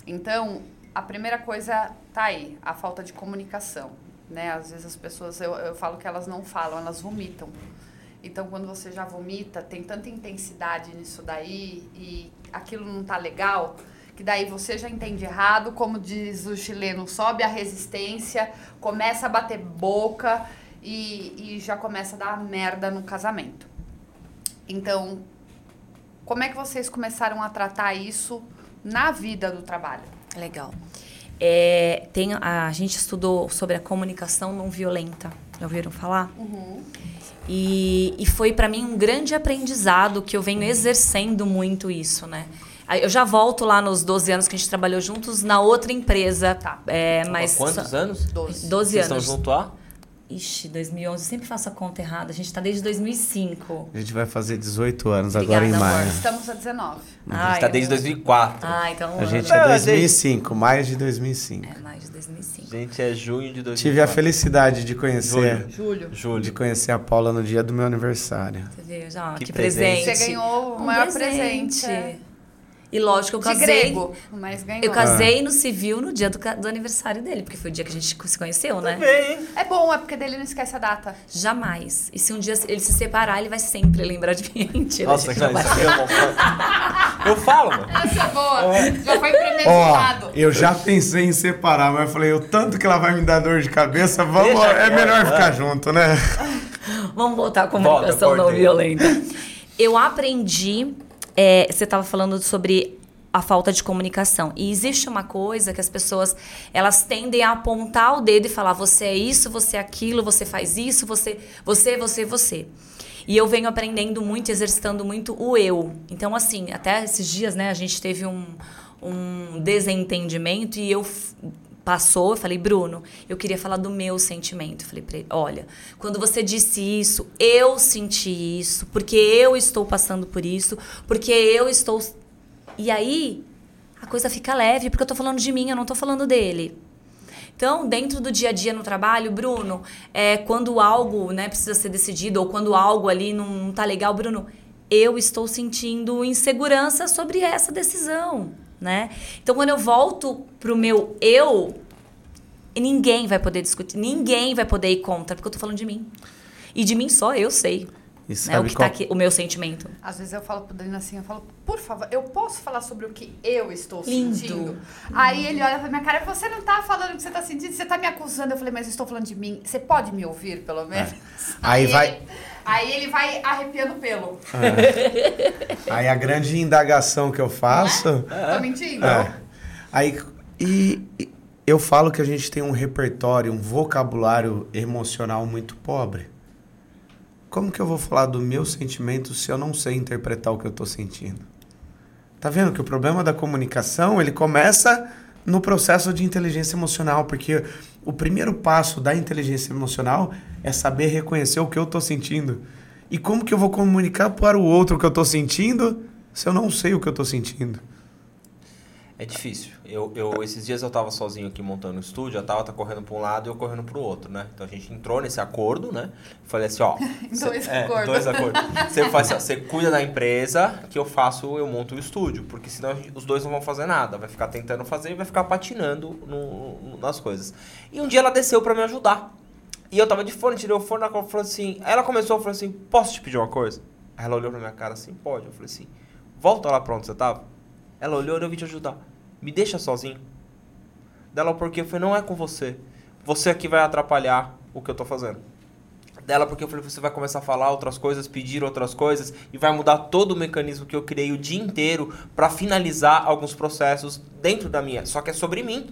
Então, a primeira coisa tá aí, a falta de comunicação, né? Às vezes as pessoas, eu, eu falo que elas não falam, elas vomitam. Então, quando você já vomita, tem tanta intensidade nisso daí e aquilo não tá legal, que daí você já entende errado, como diz o chileno, sobe a resistência, começa a bater boca e, e já começa a dar merda no casamento. Então, como é que vocês começaram a tratar isso na vida do trabalho? Legal. É, tem, a, a gente estudou sobre a comunicação não violenta. Já ouviram falar? E, e foi para mim um grande aprendizado que eu venho exercendo muito isso, né? Eu já volto lá nos 12 anos que a gente trabalhou juntos na outra empresa. Tá. É, mas Há quantos anos? 12. 12 Vocês estão anos. junto há? Ixi, 2011. Sempre faço a conta errada. A gente tá desde 2005. A gente vai fazer 18 anos Obrigada, agora em amor. maio. Estamos a 19. A gente tá desde 2004. Ah, então... A gente Não, é a 2005, maio de 2005. É, mais de 2005. Gente, é junho de 2004. Tive a felicidade de conhecer, Julho. Julho. de conhecer a Paula no dia do meu aniversário. Você vê, já, Que que, presente. presente. Você ganhou o Um maior presente. é. E lógico, eu De casei. grego, mas ganhou. Eu casei no civil no dia do, do aniversário dele, porque foi o dia que a gente se conheceu, né? Bem, É bom, é porque dele não esquece a data. Jamais. E se um dia ele se separar, ele vai sempre lembrar de mim. Mentira, Nossa, gente, cara, não isso vai. aqui é bom. Eu falo, mano. Essa é boa. Já foi Ó, premeditado. eu já pensei em separar, mas eu falei, o tanto que ela vai me dar dor de cabeça, vamos, Deixa é melhor vai. ficar junto, né? Vamos voltar à comunicação Volta, não violenta. Eu aprendi. É, você estava falando sobre a falta de comunicação. E existe uma coisa que as pessoas elas tendem a apontar o dedo e falar: você é isso, você é aquilo, você faz isso, você, você, você, você. E eu venho aprendendo muito, exercitando muito o eu. Então, assim, até esses dias, né, a gente teve um, um desentendimento e eu passou, eu falei, Bruno, eu queria falar do meu sentimento. Eu falei pra ele, olha, quando você disse isso, eu senti isso, porque eu estou passando por isso, porque eu estou. E aí, a coisa fica leve, porque eu tô falando de mim, eu não tô falando dele. Então, dentro do dia a dia no trabalho, Bruno, é, quando algo né, precisa ser decidido ou quando algo ali não, não tá legal, Bruno, eu estou sentindo insegurança sobre essa decisão né? Então, quando eu volto pro meu eu, ninguém vai poder discutir, ninguém vai poder ir contra, porque eu tô falando de mim. E de mim só eu sei. Né, o que tá qual... tá aqui, o meu sentimento. Às vezes eu falo pro Danilo assim, eu falo, por favor, eu posso falar sobre o que eu estou Lindo. sentindo? Aí ele olha pra minha cara, você não tá falando o que você tá sentindo, você tá me acusando. Eu falei, mas eu estou falando de mim. Você pode me ouvir, pelo menos? É. Aí, aí, vai. Aí ele vai arrepiando o pelo. É. Aí a grande indagação que eu faço. É? Tô mentindo? É. Aí. E, e eu falo que a gente tem um repertório, um vocabulário emocional muito pobre. Como que eu vou falar do meu sentimento se eu não sei interpretar o que eu estou sentindo? Tá vendo que o problema da comunicação, ele começa no processo de inteligência emocional, porque o primeiro passo da inteligência emocional é saber reconhecer o que eu estou sentindo. E como que eu vou comunicar para o outro o que eu estou sentindo se eu não sei o que eu estou sentindo? É difícil. Eu, eu, esses dias eu estava sozinho aqui montando o estúdio, a Tava tá correndo para um lado e eu correndo para o outro, né? Então a gente entrou nesse acordo, né? Falei assim, ó... dois cê, acordos. É, dois acordos. Você, faz, assim, você cuida da empresa que eu faço, eu monto o estúdio. Porque senão os dois não vão fazer nada. Vai ficar tentando fazer e vai ficar patinando no, nas coisas. E um dia ela desceu para me ajudar. E eu tava de fone, tirei o fone, ela falou assim... Ela começou, falou assim, posso te pedir uma coisa? Aí ela olhou pra minha cara assim, pode. Eu falei assim, volta lá pra onde você tava. Ela olhou e eu vim te ajudar. Me deixa sozinho. Dela, porque eu falei, não é com você. Você aqui vai atrapalhar o que eu tô fazendo. Dela, porque eu falei, você vai começar a falar outras coisas, pedir outras coisas e vai mudar todo o mecanismo que eu criei o dia inteiro para finalizar alguns processos dentro da minha. Só que é sobre mim.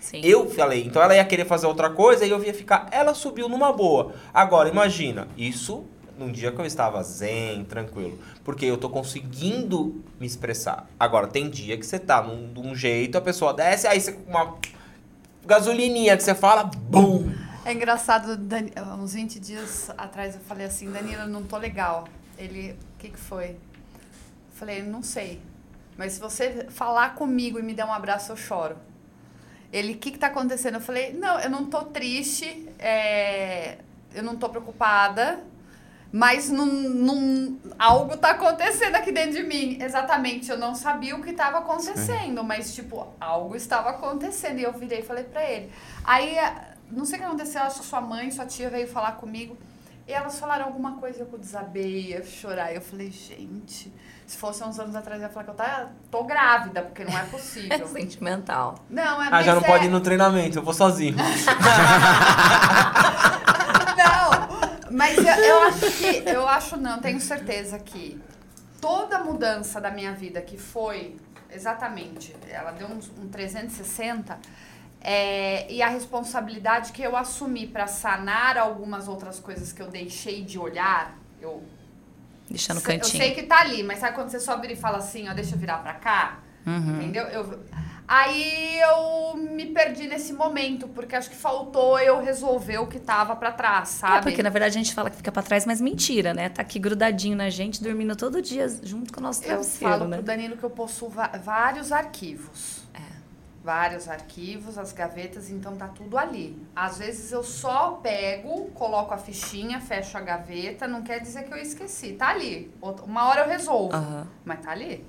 Sim. Eu falei, então ela ia querer fazer outra coisa e eu ia ficar. Ela subiu numa boa. Agora, imagina, isso num dia que eu estava zen, tranquilo. Porque eu tô conseguindo me expressar. Agora, tem dia que você tá num, num jeito, a pessoa desce, aí você com uma gasolininha que você fala, bum! É engraçado, uns 20 dias atrás eu falei assim, Danilo, eu não tô legal. Ele, o que que foi? Eu falei, não sei. Mas se você falar comigo e me der um abraço, eu choro. Ele, o que que tá acontecendo? Eu falei, não, eu não tô triste, é... eu não tô preocupada, mas num, num, algo tá acontecendo aqui dentro de mim. Exatamente, eu não sabia o que estava acontecendo, Sim. mas, tipo, algo estava acontecendo. E eu virei e falei pra ele. Aí, não sei o que aconteceu, acho que sua mãe, sua tia veio falar comigo. E elas falaram alguma coisa, eu desabei, ia chorar. E eu falei, gente, se fosse uns anos atrás, eu ia falar que eu tá, tô grávida, porque não é possível. Sentimental. Não, é Ah, já não é... pode ir no treinamento, eu vou sozinho. Mas eu, eu acho que, eu acho não, tenho certeza que toda mudança da minha vida que foi exatamente, ela deu um, um 360, é, e a responsabilidade que eu assumi para sanar algumas outras coisas que eu deixei de olhar, eu deixa no cantinho. Eu sei que tá ali, mas sabe quando você só vira e fala assim, ó, deixa eu virar para cá? Uhum. Entendeu? Eu, Aí eu me perdi nesse momento, porque acho que faltou eu resolver o que tava para trás, é, sabe? É, porque na verdade a gente fala que fica para trás, mas mentira, né? Tá aqui grudadinho na gente, dormindo todo dia junto com o nosso travesseiro, Eu falo né? pro Danilo que eu possuo vários arquivos. É. Vários arquivos, as gavetas, então tá tudo ali. Às vezes eu só pego, coloco a fichinha, fecho a gaveta, não quer dizer que eu esqueci. Tá ali. Uma hora eu resolvo, uhum. mas tá ali.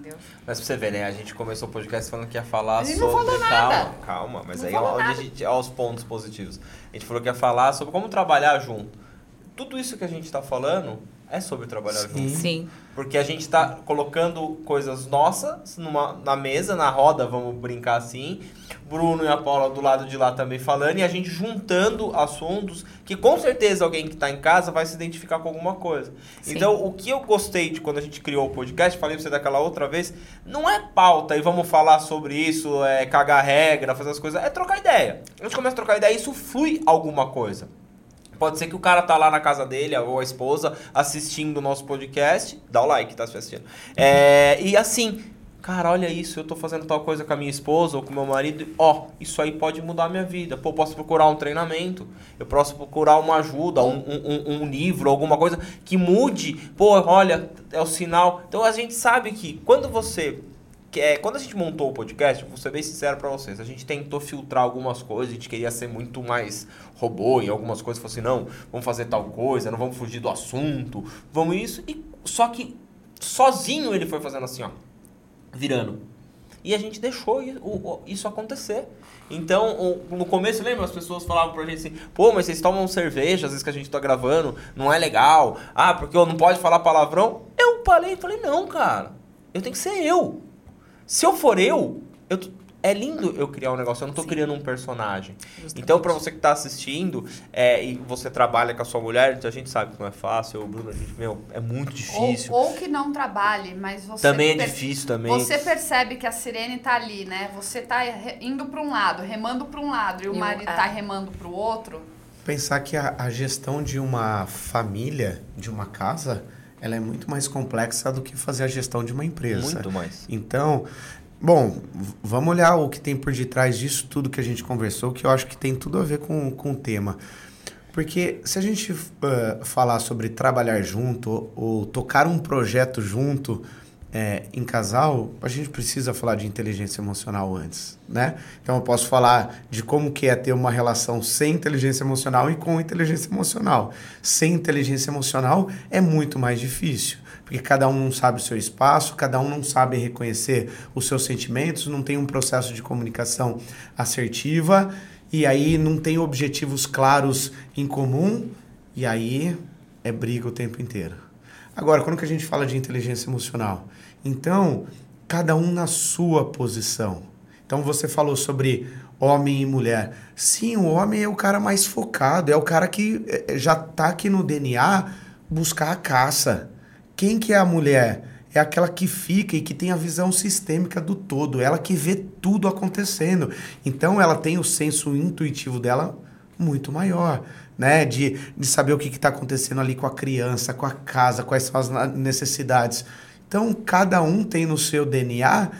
Entendeu? Mas pra você ver, né? A gente começou o podcast falando que ia falar sobre. Não falou calma, nada. calma. Mas não aí é onde a gente. Aos pontos positivos. A gente falou que ia falar sobre como trabalhar junto. Tudo isso que a gente tá falando, é sobre trabalhar Sim. junto. Sim. Porque a gente tá colocando coisas nossas numa, na mesa, na roda, vamos brincar assim. Bruno e a Paula do lado de lá também falando, e a gente juntando assuntos que com certeza alguém que está em casa vai se identificar com alguma coisa. Sim. Então, o que eu gostei de quando a gente criou o podcast, falei pra você daquela outra vez, não é pauta e vamos falar sobre isso, é cagar regra, fazer as coisas, é trocar ideia. A gente começa a trocar ideia e isso flui alguma coisa. Pode ser que o cara tá lá na casa dele, ou a esposa, assistindo o nosso podcast. Dá o like, tá? Se assistindo. É, e assim, cara, olha isso, eu tô fazendo tal coisa com a minha esposa ou com meu marido. Ó, isso aí pode mudar a minha vida. Pô, posso procurar um treinamento. Eu posso procurar uma ajuda, um, um- um livro, alguma coisa que mude. Pô, olha, é o sinal. Então a gente sabe que quando você que é, quando a gente montou o podcast, vou ser bem sincero pra vocês, a gente tentou filtrar algumas coisas, a gente queria ser muito mais robô em algumas coisas, falou assim, não, vamos fazer tal coisa, não vamos fugir do assunto, vamos isso, e só que sozinho ele foi fazendo assim, ó, virando. E a gente deixou isso acontecer. Então, no começo, lembra? As pessoas falavam pra gente assim, pô, mas vocês tomam cerveja, às vezes que a gente tá gravando, não é legal. Ah, porque eu não pode falar palavrão. Eu parei e falei, não, cara, eu tenho que ser eu. Se eu for eu, eu é lindo eu criar um negócio, eu não tô Sim. criando um personagem. Justamente. Então, pra você que tá assistindo é, e você trabalha com a sua mulher, então a gente sabe que não é fácil, eu, Bruno, a gente, meu, é muito difícil. Ou, ou que não trabalhe, mas você. também é difícil também. Você percebe que a sirene tá ali, né? Você tá re- indo para um lado, remando para um lado, e o E o- marido é. tá remando para o outro. Pensar que a, a gestão de uma família, de uma casa, ela é muito mais complexa do que fazer a gestão de uma empresa. Muito mais. Então, bom, vamos olhar o que tem por detrás disso tudo que a gente conversou, que eu acho que tem tudo a ver com, com o tema. Porque se a gente eh, falar sobre trabalhar junto ou tocar um projeto junto eh, em casal, a gente precisa falar de inteligência emocional antes, né? Então eu posso falar de como que é ter uma relação sem inteligência emocional e com inteligência emocional. Sem inteligência emocional é muito mais difícil, porque cada um não sabe o seu espaço, cada um não sabe reconhecer os seus sentimentos, não tem um processo de comunicação assertiva e aí não tem objetivos claros em comum e aí é briga o tempo inteiro. Agora, quando que a gente fala de inteligência emocional? Então, cada um na sua posição. Então, você falou sobre homem e mulher. Sim, o homem é o cara mais focado, é o cara que eh, já tá aqui no DNA buscar a caça. Quem que é a mulher? É aquela que fica e que tem a visão sistêmica do todo, ela que vê tudo acontecendo. Então ela tem o senso intuitivo dela muito maior, né? De, de saber o que está acontecendo ali com a criança, com a casa, quais são as necessidades. Então cada um tem no seu DNA,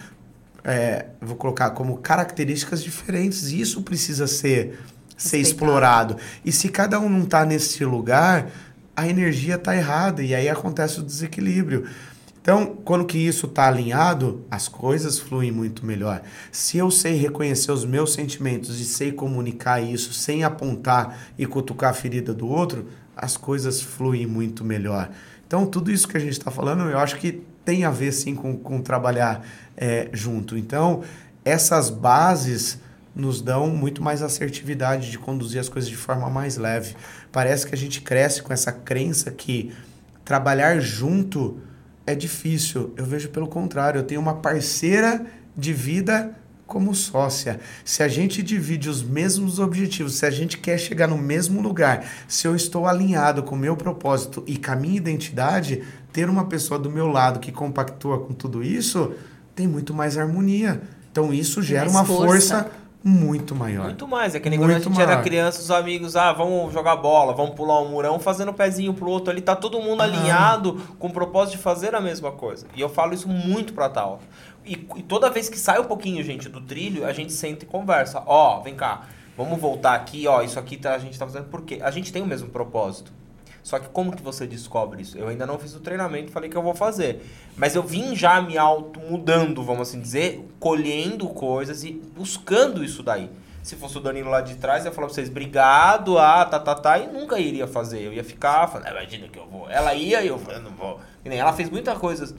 é, vou colocar como características diferentes, e isso precisa ser, ser Respeitado. explorado. E se cada um não está nesse lugar, a energia está errada e aí acontece o desequilíbrio. Então, quando que isso está alinhado, as coisas fluem muito melhor. Se eu sei reconhecer os meus sentimentos e sei comunicar isso sem apontar e cutucar a ferida do outro, as coisas fluem muito melhor. Então, tudo isso que a gente está falando, eu acho que tem a ver sim com, com trabalhar é, junto. Então, essas bases nos dão muito mais assertividade de conduzir as coisas de forma mais leve. Parece que a gente cresce com essa crença que trabalhar junto é difícil. Eu vejo pelo contrário, eu tenho uma parceira de vida como sócia. Se a gente divide os mesmos objetivos, se a gente quer chegar no mesmo lugar, se eu estou alinhado com o meu propósito e com a minha identidade, ter uma pessoa do meu lado que compactua com tudo isso, tem muito mais harmonia. Então isso gera uma força. força muito maior. Muito mais, é que nem quando a gente era maior. criança, os amigos, ah, vamos jogar bola, vamos pular um murão, fazendo um pezinho pro outro ali, tá todo mundo Ah. alinhado com o propósito de fazer a mesma coisa. E eu falo isso muito pra tal. E, e toda vez que sai um pouquinho, gente, do trilho, a gente senta e conversa. Ó, vem cá, vamos voltar aqui, ó, isso aqui tá, a gente tá fazendo por quê? A gente tem o mesmo propósito. Só que como que você descobre isso? Eu ainda não fiz o treinamento, falei que eu vou fazer. Mas eu vim já me auto mudando, vamos assim dizer, colhendo coisas e buscando isso daí. Se fosse o Danilo lá de trás, eu ia falar pra vocês, obrigado, ah, tá, tá, tá, e nunca iria fazer. Eu ia ficar falando, "Ah, imagina que eu vou. Ela ia e eu falei, não vou. E nem ela fez muita coisa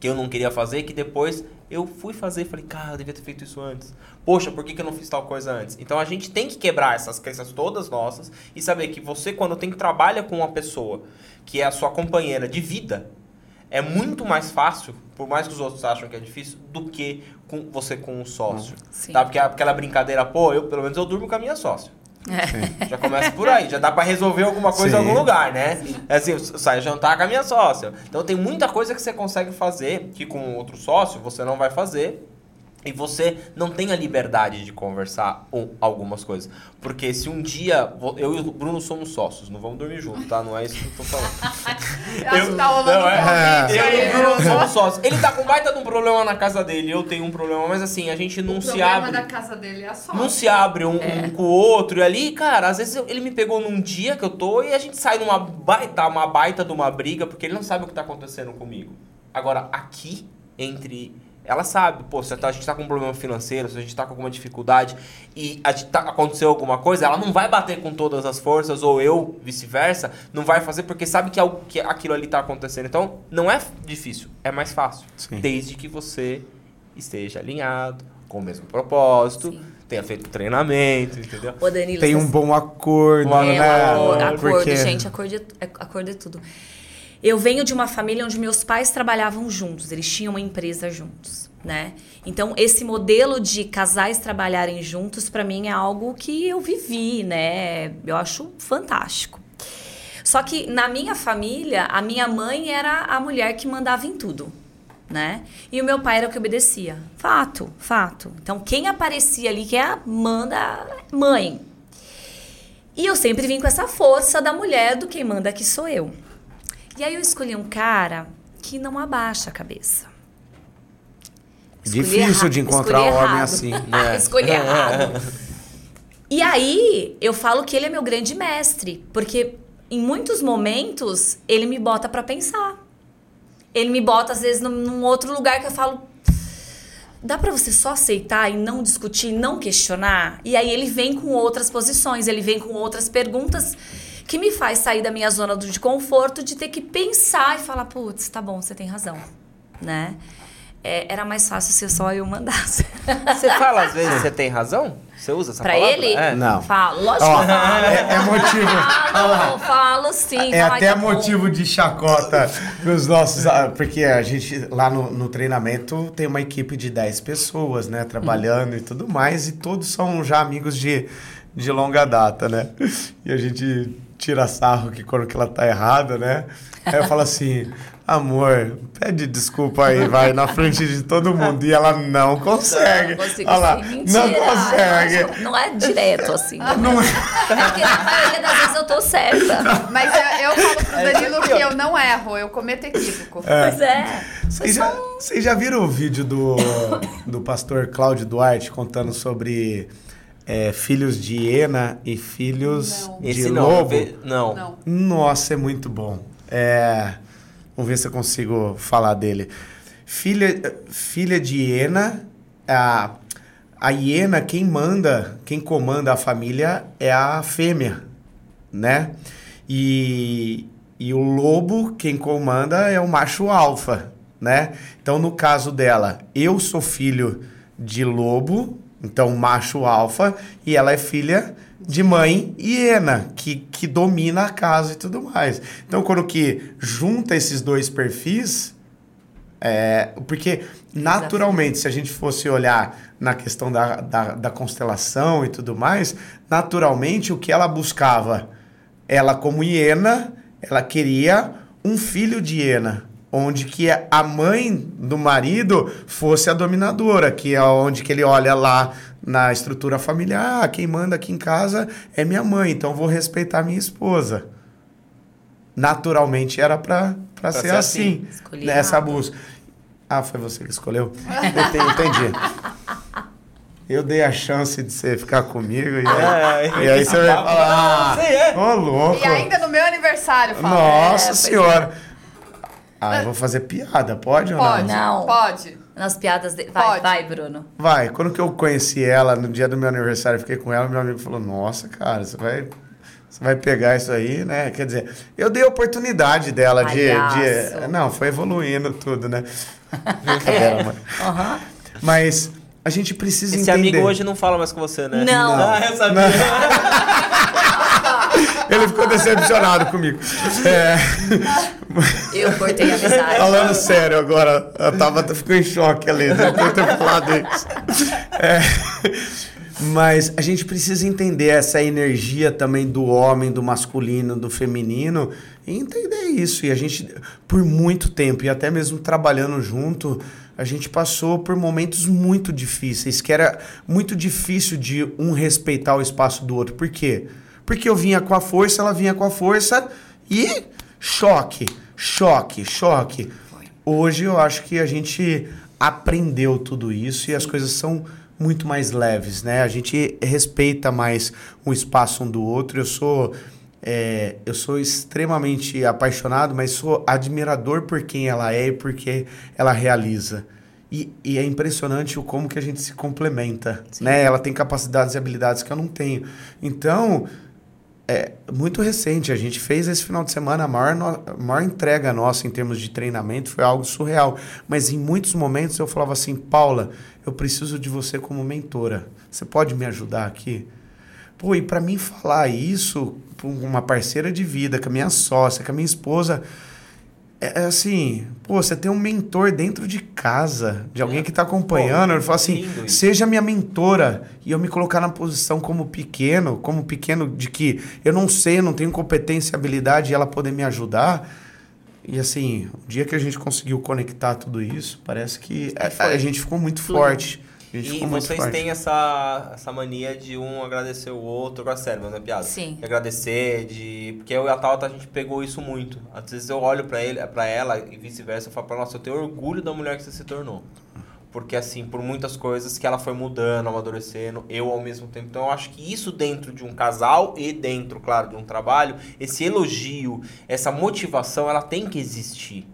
que eu não queria fazer, que depois eu fui fazer e falei, cara, eu devia ter feito isso antes. Poxa, por que, que eu não fiz tal coisa antes? Então a gente tem que quebrar essas crenças todas nossas e saber que você, quando tem que trabalha com uma pessoa que é a sua companheira de vida, é muito mais fácil, por mais que os outros acham que é difícil, do que com você com um sócio. Sim. Tá? Porque aquela brincadeira, pô, eu pelo menos eu durmo com a minha sócia. Já começa por aí, já dá pra resolver alguma coisa em Sim. algum lugar, né? É assim, eu saio jantar com a minha sócia. Então tem muita coisa que você consegue fazer que com outro sócio você não vai fazer. E você não tem a liberdade de conversar ou algumas coisas. Porque se um dia. Eu e o Bruno somos sócios, não vamos dormir juntos, tá? Não é isso que eu tô falando. Eu acho que tá rolando não, é. Eu e o Bruno viu? somos sócios. Ele tá com baita de um problema na casa dele, eu tenho um problema, mas assim, a gente não O se problema abre. da casa dele é a sorte. Não se abre um, um com o outro. E ali, cara, às vezes ele me pegou num dia que eu tô e a gente sai numa baita, uma baita de uma briga, porque ele não sabe o que tá acontecendo comigo. Agora, aqui, entre. Ela sabe, pô, se a gente tá com um problema financeiro, se a gente tá com alguma dificuldade e a gente tá, aconteceu alguma coisa, ela não vai bater com todas as forças, ou eu, vice-versa, não vai fazer porque sabe que, algo, que aquilo ali tá acontecendo. Então, não é difícil, é mais fácil. Sim. Desde que você esteja alinhado, com o mesmo propósito, Sim. tenha feito treinamento, entendeu? Ô, Danilo, Tem um bom acordo, É, né? acordo, acordo, Porque- gente, acordo é, acordo é tudo. Eu venho de uma família onde meus pais trabalhavam juntos, eles tinham uma empresa juntos, né? Então, esse modelo de casais trabalharem juntos, pra mim, é algo que eu vivi, né? Eu acho fantástico. Só que na minha família, a minha mãe era a mulher que mandava em tudo, né? E o meu pai era o que obedecia. Fato, fato. Então, quem aparecia ali que é a manda mãe. E eu sempre vim com essa força da mulher do quem manda aqui sou eu. E aí eu escolhi um cara que não abaixa a cabeça. Escolhi Difícil erra- de encontrar escolhi um homem errado. assim. né? escolhi errado. E aí eu falo que ele é meu grande mestre, porque em muitos momentos ele me bota pra pensar. Ele me bota às vezes num, num outro lugar que eu falo, dá pra você só aceitar e não discutir, não questionar? E aí ele vem com outras posições, ele vem com outras perguntas que me faz sair da minha zona de conforto de ter que pensar e falar, putz, tá bom, você tem razão, né? É, era mais fácil se só eu mandasse. Você fala às vezes você tem razão? Você usa essa Pra palavra? ele? É. Não. Falo, lógico Ó, que eu falo. é, é motivo. Falo, falo sim. É até "Ai, tá bom." motivo de chacota nos nossos. ah, Porque a gente lá no, no treinamento tem uma equipe de 10 pessoas, né? Trabalhando e tudo mais, e todos são já amigos de, de longa data, né? E a gente tira sarro que quando que ela tá errada, né? Aí eu falo assim. Amor, pede desculpa aí, vai, na frente de todo mundo. E ela não consegue. Não consigo Olha lá. Mentira. não consegue. Não é direto assim. Não é. É porque na maioria das vezes eu tô certa. Mas eu, eu falo pro Danilo que eu não erro, eu cometo equívoco. Pois é. Vocês já, vocês já viram o vídeo do, do pastor Cláudio Duarte contando sobre é, filhos de hiena e filhos Não. de Esse não. lobo? Não. Não. Nossa, é muito bom. É, vamos ver se eu consigo falar dele. Filha, filha de hiena, a, a hiena, quem manda, quem comanda a família é a fêmea, né? E, e o lobo, quem comanda é o macho alfa, né? Então, no caso dela, eu sou filho de lobo, então macho alfa, e ela é filha de mãe hiena, que, que domina a casa e tudo mais. Então, quando que junta esses dois perfis, é, porque naturalmente, se a gente fosse olhar na questão da, da, da constelação e tudo mais, naturalmente o que ela buscava, ela como hiena, ela queria um filho de hiena, onde que a mãe do marido fosse a dominadora, que é onde que ele olha lá na estrutura familiar, ah, quem manda aqui em casa é minha mãe, então vou respeitar minha esposa. Naturalmente era para Pra ser, ser assim, assim. Escolhi nessa busca. Ah, foi você que escolheu? Entendi. entendi. Eu dei a chance de você ficar comigo e aí, É, e aí você vai falar, é. ah, ô louco. E ainda no meu aniversário, fala. Nossa É, senhora. Ah, eu vou fazer piada, pode ou Pode, não? Não. pode. Nas piadas. De... Vai, Pode. vai, Bruno. Vai, quando que eu conheci ela, no dia do meu aniversário, eu fiquei com ela, meu amigo falou, nossa, cara, você vai Você vai pegar isso aí, né? Quer dizer, eu dei a oportunidade dela de, de. Não, foi evoluindo tudo, né? Brincadeira, mano. Aham. Mas a gente precisa Esse entender. amigo hoje não fala mais com você, né? Não. Ah, eu sabia. Ele ficou decepcionado comigo. É, Eu cortei a amizade. falando sério agora, eu tava, ficou em choque ali, depois de ter falado isso. É, mas a gente precisa entender essa energia também do homem, do masculino, do feminino, e entender isso. E a gente, por muito tempo, e até mesmo trabalhando junto, a gente passou por momentos muito difíceis, que era muito difícil de um respeitar o espaço do outro. Por quê? Porque eu vinha com a força, ela vinha com a força e choque, choque, choque. Hoje eu acho que a gente aprendeu tudo isso e as coisas são muito mais leves, né? A gente respeita mais o espaço um do outro. Eu sou é, eu sou extremamente apaixonado, mas sou admirador por quem ela é e por que ela realiza. E, e é impressionante o como que a gente se complementa, né? Ela tem capacidades e habilidades que eu não tenho. Então, é muito recente. A gente fez esse final de semana a maior, no- a maior entrega nossa em termos de treinamento, foi algo surreal. Mas em muitos momentos eu falava assim, Paula, eu preciso de você como mentora. Você pode me ajudar aqui? Pô, e para mim falar isso com uma parceira de vida, com a minha sócia, com a minha esposa, é, é assim, pô, você tem um mentor dentro de casa, de alguém que tá acompanhando, Pô, ele fala assim, lindo seja minha mentora, e eu me colocar na posição como pequeno, como pequeno de que eu não sei, eu não tenho competência e habilidade, e ela poder me ajudar. E assim, o dia que a gente conseguiu conectar tudo isso, parece que a, foi. a gente ficou muito forte. A E vocês forte. têm essa, essa mania de um agradecer o outro, agora sério, mas não é piada. Sim. De agradecer, de. Porque eu e a Tauta a gente pegou isso muito. Às vezes eu olho pra, ele, pra ela e vice-versa, eu falo pra ela, nossa, eu tenho orgulho da mulher que você se tornou. Porque assim, por muitas coisas que ela foi mudando, amadurecendo, eu ao mesmo tempo. Então eu acho que isso dentro de um casal e dentro, claro, de um trabalho, esse elogio, essa motivação, ela tem que existir.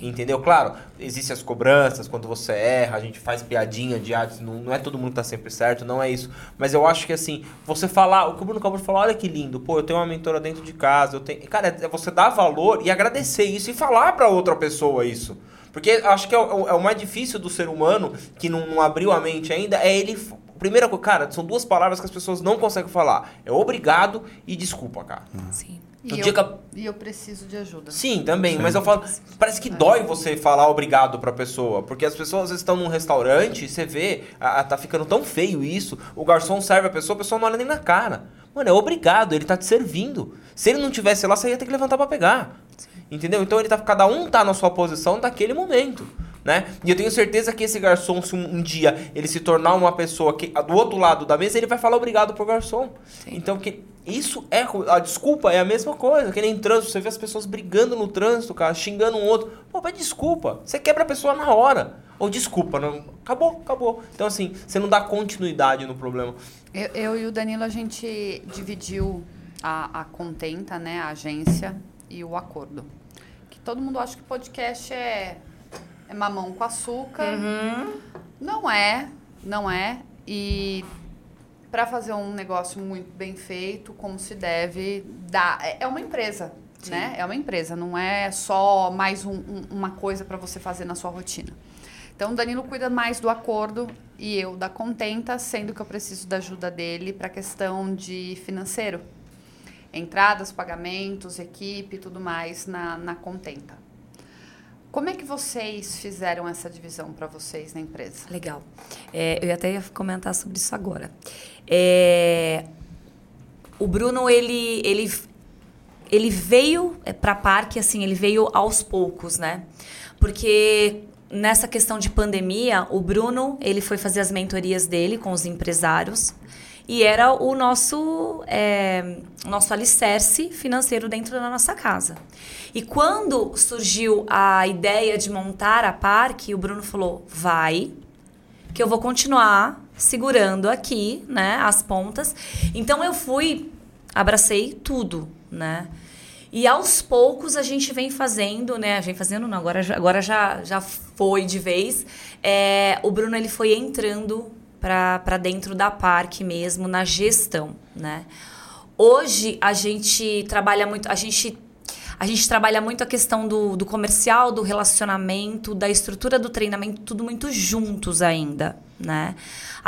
Entendeu? Claro, existem as cobranças quando você erra, a gente faz piadinha de ah, não, não é todo mundo que tá sempre certo, não é isso. Mas eu acho que assim, você falar, o que o Bruno de falar, olha que lindo, pô, eu tenho uma mentora dentro de casa, eu tenho. Cara, é você dar valor e agradecer isso e falar pra outra pessoa isso. Porque acho que é o, é o mais difícil do ser humano, que não, não abriu a mente ainda, é ele. Primeira coisa, cara, são duas palavras que as pessoas não conseguem falar. É obrigado e desculpa, cara. Sim. E No eu, que a- e eu preciso de ajuda. Sim, também, mas eu falo, parece que dói você falar obrigado pra pessoa, porque as pessoas às vezes estão num restaurante e você vê, a, a- tá ficando tão feio isso, o garçom serve a pessoa, a pessoa não olha nem na cara. Mano, é obrigado, ele tá te servindo. Se ele não tivesse lá, você ia ter que levantar pra pegar. Entendeu? Então ele tá, cada um tá na sua posição daquele momento. Né? E eu tenho certeza que esse garçom, se um, um dia ele se tornar uma pessoa que do outro lado da mesa, ele vai falar obrigado pro garçom. Então, que isso é. A desculpa é a mesma coisa. Que nem em trânsito, você vê as pessoas brigando no trânsito, cara, xingando um outro. Pô, pede desculpa. Você quebra a pessoa na hora. Ou desculpa, não. Acabou, acabou. Então, assim, você não dá continuidade no problema. Eu, eu e o Danilo, a gente dividiu a, a Contenta, né, a agência, e o acordo. Que todo mundo acha que podcast é, é mamão com açúcar. Não é, não é. E para fazer um negócio muito bem feito, como se deve, dá. É é uma empresa, né? É uma empresa, não é só mais um- um- uma coisa para você fazer na sua rotina. Então, o Danilo cuida mais do acordo e eu da contenta, sendo que eu preciso da ajuda dele para questão de financeiro. Entradas, pagamentos, equipe e tudo mais na, na contenta. Como é que vocês fizeram essa divisão para vocês na empresa? Legal. É, eu até ia comentar sobre isso agora. É, o Bruno, ele, ele, ele veio para Parque, assim, ele veio aos poucos, né? Porque nessa questão de pandemia, o Bruno, ele foi fazer as mentorias dele com os empresários e era o nosso, é, nosso alicerce financeiro dentro da nossa casa. E quando surgiu a ideia de montar a Parque, o Bruno falou, vai, que eu vou continuar segurando aqui, né, as pontas. Então eu fui, abracei tudo, né? E aos poucos a gente vem fazendo, né? Vem fazendo, não, agora, agora já, já foi de vez. É, o Bruno ele foi entrando para dentro da parque mesmo, na gestão, né? Hoje a gente trabalha muito, a gente a gente trabalha muito a questão do, do comercial, do relacionamento, da estrutura do treinamento, tudo muito juntos ainda, né?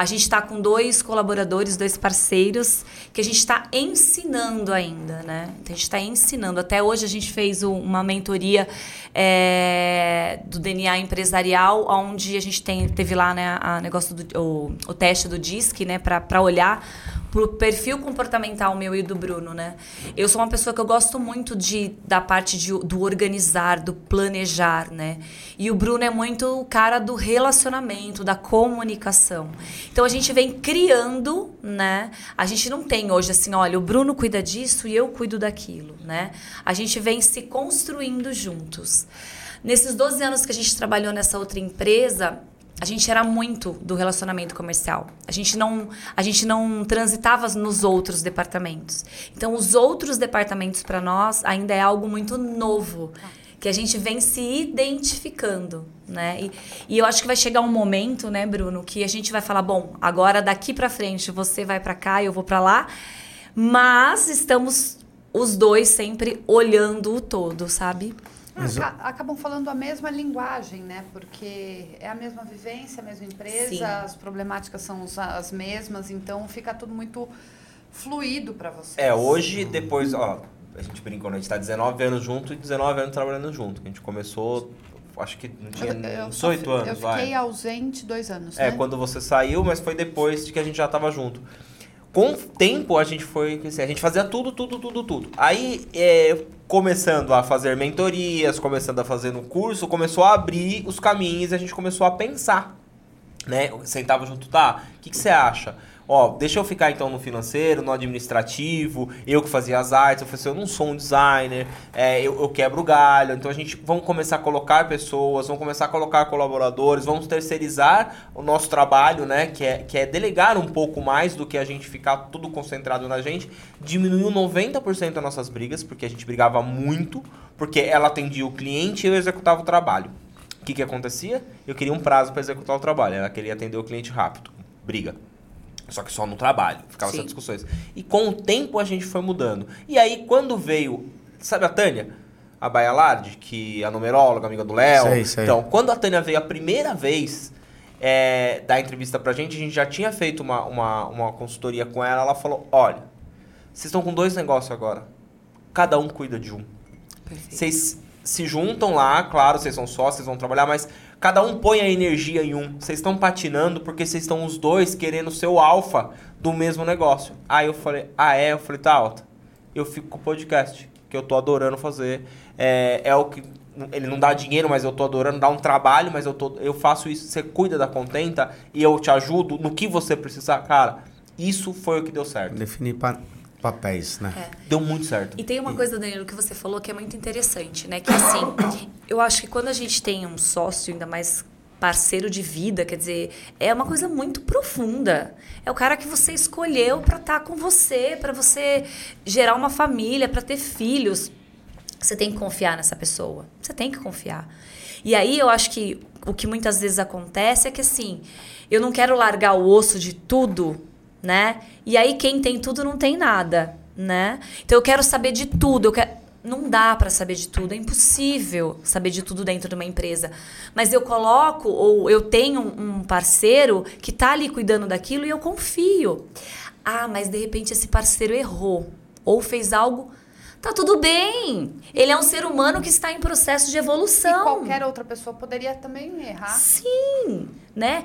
A gente está com dois colaboradores, dois parceiros, que a gente está ensinando ainda, né? Então, a gente está ensinando. Até hoje a gente fez uma mentoria é, do DNA empresarial, onde a gente tem, teve lá né, a negócio do, o, o teste do DISC, né? Para olhar pro perfil comportamental meu e do Bruno, né? Eu sou uma pessoa que eu gosto muito de da parte de, do organizar, do planejar, né? E o Bruno é muito o cara do relacionamento, da comunicação. Então a gente vem criando, né? A gente não tem hoje assim, olha, o Bruno cuida disso e eu cuido daquilo, né? A gente vem se construindo juntos. Nesses 12 anos que a gente trabalhou nessa outra empresa, a gente era muito do relacionamento comercial. A gente não, a gente não transitava nos outros departamentos. Então, os outros departamentos para nós ainda é algo muito novo, que a gente vem se identificando, né? E, e eu acho que vai chegar um momento, né, Bruno, que a gente vai falar, bom, agora daqui para frente você vai para cá, eu vou para lá, mas estamos os dois sempre olhando o todo, sabe? Ah, acabam falando a mesma linguagem, né? Porque é a mesma vivência, a mesma empresa, Sim. as problemáticas são as mesmas, então fica tudo muito fluido para vocês. É, hoje, depois, ó, a gente brincou, né? A gente tá 19 anos junto e 19 anos trabalhando junto. A gente começou, acho que não tinha eu, 18 anos, Eu fiquei vai. ausente dois anos, É, né? quando você saiu, mas foi depois de que a gente já tava junto com o tempo a gente foi assim, a gente fazia tudo tudo tudo tudo aí é, começando a fazer mentorias, começando a fazer no curso, começou a abrir os caminhos e a gente começou a pensar, né? Sentava junto, tá? O que, que você acha? Ó, deixa eu ficar então no financeiro, no administrativo, eu que fazia as artes, eu falei assim, eu não sou um designer, é, eu, eu, quebro galho, então a gente vamos começar a colocar pessoas, vamos começar a colocar colaboradores, vamos terceirizar o nosso trabalho, né, que é, que é delegar um pouco mais do que a gente ficar tudo concentrado na gente, diminuiu 90% das nossas brigas, porque a gente brigava muito, porque ela atendia o cliente e eu executava o trabalho. O que, que acontecia? Eu queria um prazo para executar o trabalho, ela queria atender o cliente rápido. Briga. Só que só no trabalho. Ficava essas discussões. E com o tempo a gente foi mudando. E aí, quando veio. Sabe a Tânia? A Baialardi, que é a numeróloga, amiga do Léo. Sei, sei. Então, quando a Tânia veio a primeira vez é, dar entrevista pra gente, a gente já tinha feito uma, uma, uma consultoria com ela. Ela falou: olha, vocês estão com dois negócios agora. Cada um cuida de um. Vocês se juntam lá, claro, vocês são sócios, vocês vão trabalhar, mas Cada um põe a energia em um. Vocês estão patinando porque vocês estão os dois querendo ser o alfa do mesmo negócio. Aí eu falei, ah é? Eu falei, tá alta. Eu fico com o podcast, que eu tô adorando fazer. É, é o que. Ele não dá dinheiro, mas eu tô adorando, dá um trabalho, mas eu, tô, eu faço isso. Você cuida da contenta e eu te ajudo no que você precisar. Cara, isso foi o que deu certo. Definir papéis, né? É. Deu muito certo. E tem uma coisa, Danilo, que você falou que é muito interessante, né? Que assim, eu acho que quando a gente tem um sócio, ainda mais parceiro de vida, quer dizer, é uma coisa muito profunda. É o cara que você escolheu para estar tá com você, para você gerar uma família, para ter filhos. Você tem que confiar nessa pessoa. Você tem que confiar. E aí eu acho que o que muitas vezes acontece é que assim, eu não quero largar o osso de tudo né? E aí quem tem tudo não tem nada, né? Então eu quero saber de tudo, eu quero não dá para saber de tudo, é impossível saber de tudo dentro de uma empresa. Mas eu coloco ou eu tenho um parceiro que tá ali cuidando daquilo e eu confio. Ah, mas de repente esse parceiro errou ou fez algo Tá tudo bem. Ele é um ser humano que está em processo de evolução. E qualquer outra pessoa poderia também errar. Sim, né?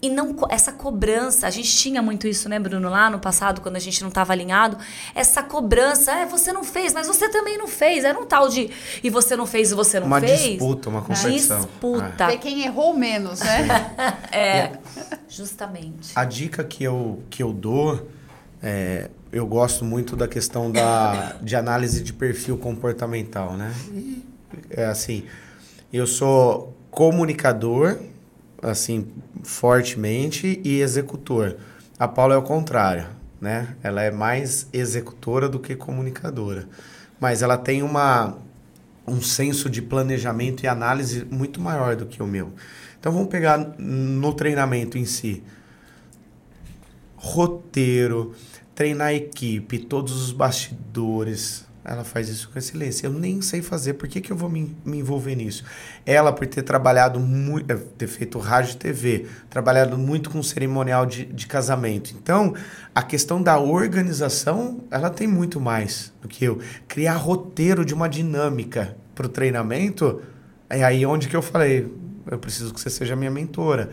E não essa cobrança, a gente tinha muito isso, né, Bruno, lá no passado, quando a gente não estava alinhado. Essa cobrança, é, você não fez, mas você também não fez. Era um tal de e você não fez e você não uma fez. Uma disputa, uma competição. Disputa. É. Ver quem errou menos, né? é, justamente. A dica que eu, que eu dou, é, eu gosto muito da questão da, de análise de perfil comportamental, né? É assim, eu sou comunicador assim, fortemente e executor. A Paula é o contrário, né? Ela é mais executora do que comunicadora. Mas ela tem uma, um senso de planejamento e análise muito maior do que o meu. Então vamos pegar no treinamento em si. Roteiro, treinar a equipe, todos os bastidores. Ela faz isso com excelência. Eu nem sei fazer, por que, que eu vou me, me envolver nisso? Ela, por ter trabalhado muito, eh, ter feito rádio e TV, trabalhado muito com cerimonial de, de casamento. Então, a questão da organização, ela tem muito mais do que eu. Criar roteiro de uma dinâmica para o treinamento, é aí onde que eu falei, eu preciso que você seja minha mentora.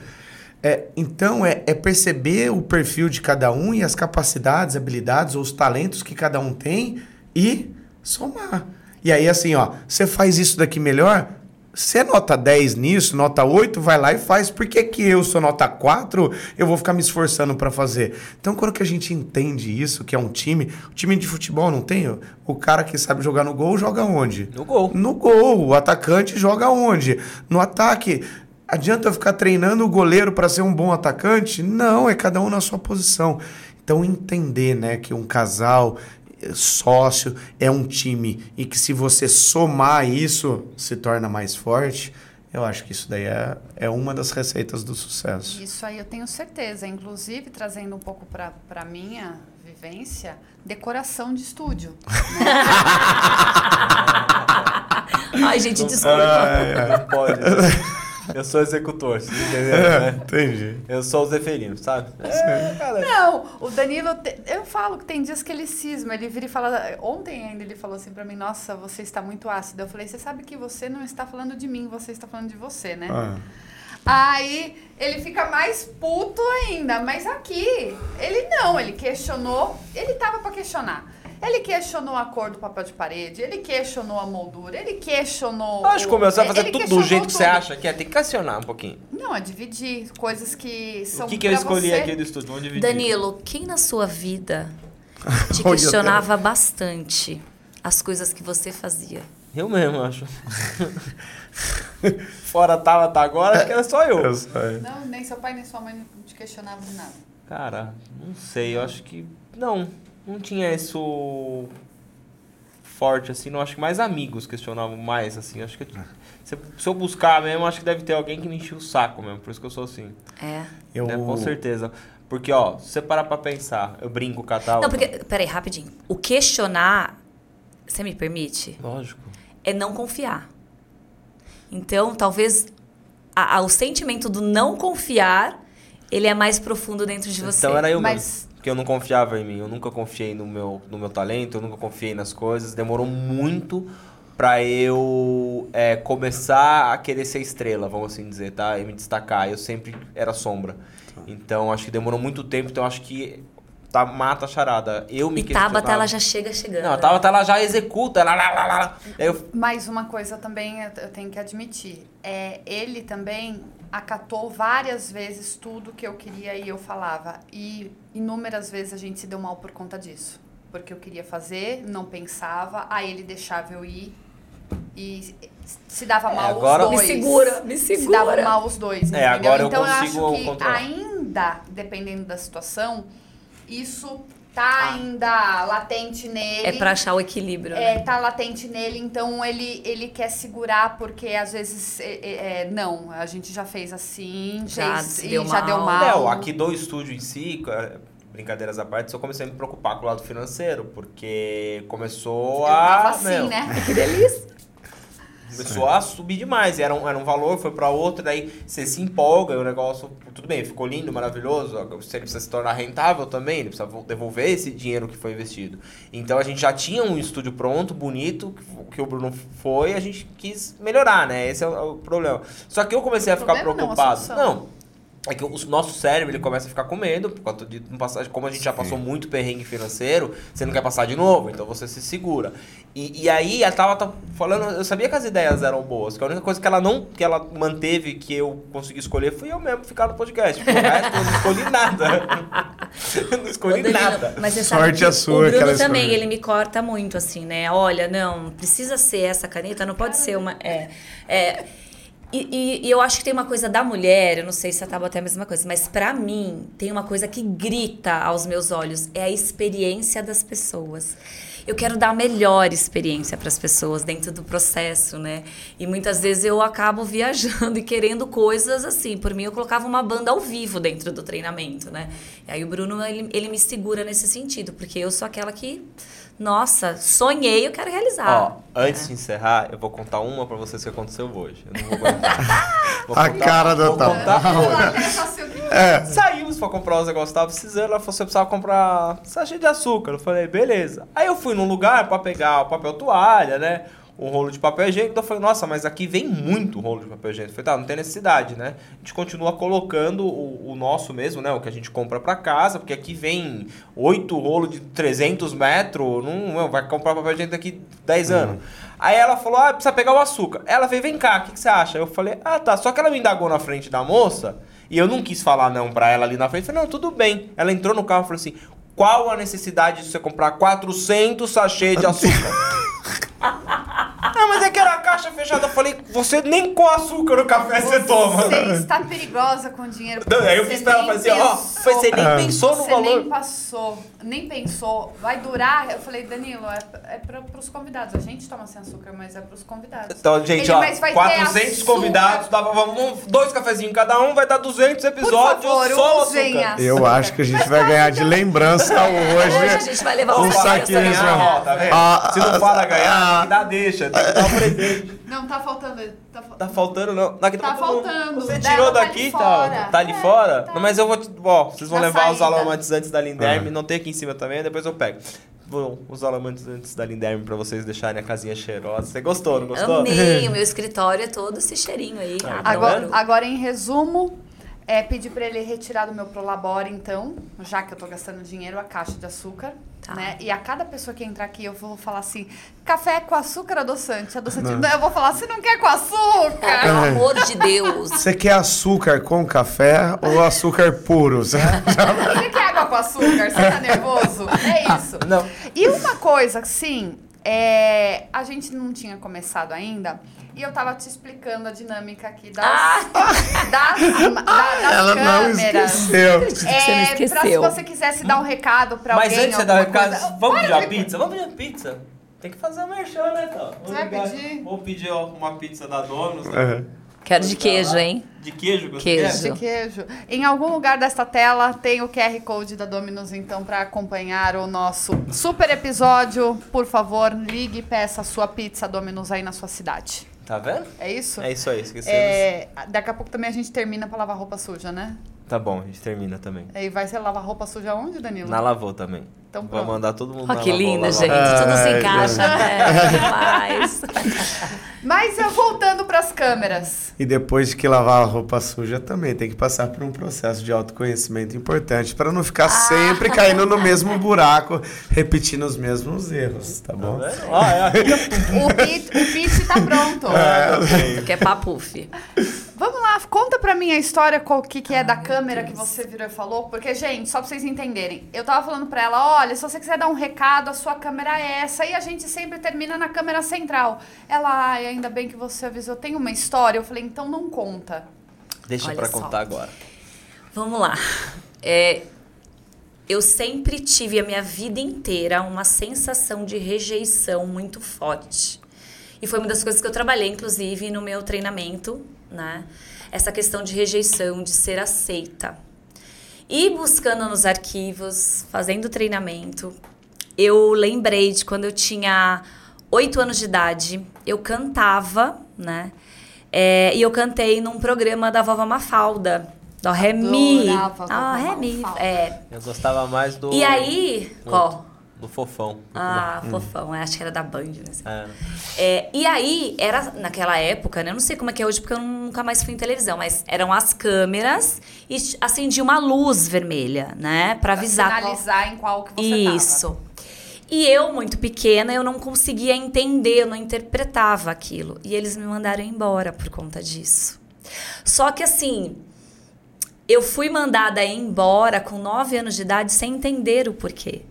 É, então, é, é, perceber o perfil de cada um e as capacidades, habilidades ou os talentos que cada um tem e somar. E aí, assim, ó, você faz isso daqui melhor, você nota 10 nisso, nota 8, vai lá e faz. Por que, que eu sou nota 4, eu vou ficar me esforçando para fazer? Então, quando que a gente entende isso, que é um time, o time de futebol não tem? O cara que sabe jogar no gol, joga onde? No gol. No gol. O atacante joga onde? No ataque. Adianta ficar treinando o goleiro para ser um bom atacante? Não, é cada um na sua posição. Então, entender né, que um casal sócio, é um time e que se você somar isso, se torna mais forte. Eu acho que isso daí é, é uma das receitas do sucesso. Isso aí eu tenho certeza. Inclusive, trazendo um pouco para a minha vivência, decoração de estúdio. Né? Ai, gente, desculpa. Não pode. Eu sou executor, você entendeu? É, né? entendi. Eu sou o Zeferino, sabe? É. Não, o Danilo, eu falo que tem dias que ele cisma, ele vira e fala. Ontem ainda ele falou assim pra mim: Nossa, você está muito ácido. Eu falei: Você sabe que você não está falando de mim, você está falando de você, né? Ah, Aí ele fica mais puto ainda, mas aqui ele não, ele questionou, ele tava pra questionar. Ele questionou a cor do papel de parede, ele questionou a moldura, ele questionou. Eu acho que começar a fazer tudo do jeito que você tudo. acha que é. Tem que questionar um pouquinho. Não, é dividir coisas que são o que, que eu escolhi você. aqui do estúdio? Vamos dividir. Danilo, quem na sua vida te questionava bastante as coisas que você fazia? Eu mesmo, eu acho. Fora tava, tá agora, acho que era só eu. eu sei. Não, nem seu pai nem sua mãe não te questionavam de nada. Cara, não sei, eu acho que. Não, não tinha isso forte, assim. Não acho que mais amigos questionavam mais, assim. Acho que. Se, se eu buscar mesmo, acho que deve ter alguém que me enchia o saco mesmo. Por isso que eu sou assim. É. Eu, né? Com certeza. Porque, ó, se você parar pra pensar, eu brinco com a tal. Não, porque, peraí, rapidinho. O questionar, você me permite? Lógico. É não confiar. Então, talvez a- a- o sentimento do não confiar, ele é mais profundo dentro de você. Então era eu Mas- mesmo. Porque eu não confiava em mim, eu nunca confiei no meu, no meu talento, eu nunca confiei nas coisas. Demorou muito pra eu é, começar a querer ser estrela, vamos assim dizer, tá? E me destacar. Eu sempre era sombra. Então acho que demorou muito tempo, então acho que tá, mata a charada. Eu me E Tabata, questionava. ela já chega chegando. Não, a Tabata ela já executa. Lá, lá, lá, lá. Eu, Mais uma coisa também eu eu tenho que admitir. É, ele também acatou várias vezes tudo que eu queria e eu falava. E inúmeras vezes a gente se deu mal por conta disso. Porque eu queria fazer, não pensava, aí ele deixava eu ir e se dava É, mal agora- os Me dois. segura, me Se dava segura. mal os dois, É, entendeu? agora eu então eu consigo acho que controlar. ainda, dependendo da situação, isso tá ainda latente nele. É pra achar o equilíbrio. É, né? tá latente nele, então ele, ele quer segurar, porque às vezes, é, é, é, não, a gente já fez assim, Já fez, se e deu já deu mal. mal. Léo, aqui do estúdio em si, cara, brincadeiras à parte, eu comecei a me preocupar com o lado financeiro, porque começou Eu a. tava assim, meu, né? Que delícia. Começou a subir demais. Era um, era um valor, foi pra outro, daí você se empolga e o negócio. Tudo bem, ficou lindo, maravilhoso. Ele precisa se tornar rentável também, ele precisa vo- devolver esse dinheiro que foi investido. Então a gente já tinha um estúdio pronto, bonito, que- que o Bruno foi, a gente quis melhorar, né? Esse é o, é o problema. Só que eu comecei a ficar problema não, a preocupado. não. É que o nosso cérebro ele começa a ficar com medo, por conta de não passar, como a gente já passou muito perrengue financeiro, você não quer passar de novo, então você se segura. E, e aí a Tava tá falando, eu sabia que as ideias eram boas, que a única coisa que ela não, que ela manteve, que eu consegui escolher, fui eu mesmo ficar no podcast. Eu não escolhi nada. eu não escolhi Danilo, nada. Mas você sabe Sorte a sua o Bruno também, ele me corta muito, assim, né? Olha, não, precisa ser essa caneta, não pode ser uma... É, é, e, e- e eu acho que tem uma coisa da mulher, eu não sei se a Tabata é a mesma coisa, mas pra mim tem uma coisa que grita aos meus olhos, é a experiência das pessoas. eu quero dar a melhor experiência para as pessoas dentro do processo, né? E muitas vezes eu acabo viajando e querendo coisas assim. Por mim, eu colocava uma banda ao vivo dentro do treinamento, né? E aí o Bruno, ele, ele me segura nesse sentido, porque eu sou aquela que nossa, sonhei, eu quero realizar. Ó, antes É. de encerrar, eu vou contar uma pra vocês que aconteceu hoje. Eu não vou aguentar. Vou A cara Otávio. o que É. Saímos pra comprar os negócios que tava precisando. Ela falou: você precisava comprar sachê de açúcar. Eu falei: beleza. Aí eu fui num lugar pra pegar o papel toalha, né? Um rolo de papel higiênico. Eu falei: nossa, mas aqui vem muito rolo de papel higiênico. Eu falei: tá, não tem necessidade, né? A gente continua colocando o, o nosso mesmo, né? O que a gente compra pra casa, porque aqui vem oito rolos de 300 metros. Não, não, vai comprar papel higiênico daqui 10 anos. Aí ela falou: ah, precisa pegar o açúcar. Ela veio: vem cá, o que, que você acha? Eu falei: ah, tá. Só que ela me indagou na frente da moça. E eu não quis falar não pra ela ali na frente. Falei, não, tudo bem. Ela entrou no carro e falou assim: qual a necessidade de você comprar 400 sachê de açúcar? ah, mas é que era a caixa fechada. Eu falei, você nem com açúcar no café você toma. Você está perigosa com dinheiro. Não, aí eu Você fiz pra ela, falei assim, ó, você nem É. pensou no Você valor. nem passou, nem pensou. Vai durar? Eu falei, Danilo, é, é para os convidados. A gente toma sem açúcar, mas é para os convidados. Então, gente, Ele, ó, mas vai ter 400 açúcar. convidados, dava, vamos, dois cafezinhos cada um, vai dar 200 episódios, favor, só açúcar. açúcar. Eu acho que a gente vai ganhar de lembrança Hoje a hoje. gente vai levar Um saquinho Ganhar, casa. tá vendo? Ah, Se não ah, fala ganhar, ah. tem que dar deixa, um presente. Não, tá faltando. Tá, fal- Tá faltando, não. Daqui Tá todo mundo. faltando. Você Dela tirou tá daqui, ali tá? fora. Tá ali É, fora? tá. Não, mas eu vou. Ó, vocês vão Na levar os saída. aromatizantes da Linderme. Ah. Não tem aqui em cima também, depois eu pego. Vou usar os aromatizantes da Linderme pra vocês deixarem a casinha cheirosa. Você gostou, não gostou? Amei, o meu escritório é todo esse cheirinho aí. Ah, Agora, agora, em resumo, é pedir para ele retirar do meu Prolabore, então, já que eu tô gastando dinheiro, a caixa de açúcar. Tá. Né? E a cada pessoa que entrar aqui, eu vou falar assim: café com açúcar adoçante? Adoçante. Não. Eu vou falar: você não quer com açúcar? Pelo amor de Deus. Você quer açúcar com café ou açúcar puro? Você quer água com açúcar? Você tá nervoso? É isso. Não. E uma coisa, assim, é, a gente não tinha começado ainda. E eu tava te explicando a dinâmica aqui das, das, da- das Ela não câmeras. esqueceu. Você não É, pra se esqueceu. você quisesse dar um recado pra Mas alguém. antes de você dar alguma recado, coisa- vamos pedir uma pizza? Vamos pedir uma pizza? Tem que fazer uma merchan, né, então? Vou vai ligar- pedir? Vou pedir uma pizza da Donos. né? Aham. Quero de queijo, hein? De queijo, que você Queijo. De queijo. Em algum lugar desta tela tem o QR Code da Dominus, então, para acompanhar o nosso super episódio. Por favor, ligue e peça a sua pizza Dominus aí na sua cidade. Tá vendo? É isso? É isso aí, esquecemos. É, daqui a pouco também a gente termina pra lavar roupa suja, né? Tá bom, a gente termina também. E vai ser lavar roupa suja onde, Danilo? Na Lavô também. Então Vou mandar todo mundo na que lavar gente. roupa. Tudo se Ai, encaixa, né? Demais. Mas eu voltando pras câmeras. E depois de que lavar a roupa suja também tem que passar por um processo de autoconhecimento importante para não ficar sempre caindo no mesmo buraco, repetindo os mesmos erros, tá bom? Tá? Ó, é ó. O pitch, o pitch tá pronto. Isso aqui é papuf. Vamos lá, conta pra mim a história, qual que, que é da câmera que você virou e falou. Porque, gente, só pra vocês entenderem, eu tava falando pra ela, olha, se você quiser dar um recado, a sua câmera é essa. E a gente sempre termina na câmera central. Ela, ai, ainda bem que você avisou, tem uma história. Eu falei, então não conta. Deixa Olha pra só. contar agora. Vamos lá. É, eu sempre tive a minha vida inteira uma sensação de rejeição muito forte. E foi uma das coisas que eu trabalhei, inclusive, no meu treinamento, né? Essa questão de rejeição, de ser aceita. E buscando nos arquivos, fazendo treinamento, eu lembrei de quando eu tinha oito anos de idade, eu cantava, né? É, e eu cantei num programa da Vovó Mafalda, do Remi. Ah, Remi. É. Eu gostava mais do. E aí, do- qual? Do fofão. Ah, fofão, é, acho que era da Band, né? É. É, e aí, era naquela época, né? Eu não sei como é que é hoje, porque eu nunca mais fui em televisão, mas eram as câmeras e acendia uma luz vermelha, né? Pra avisar. qual- Finalizar em qual que você tava. Isso. E eu, muito pequena, eu não conseguia entender, eu não interpretava aquilo. E eles me mandaram embora por conta disso. Só que assim, eu fui mandada embora com 9 anos de idade sem entender o porquê.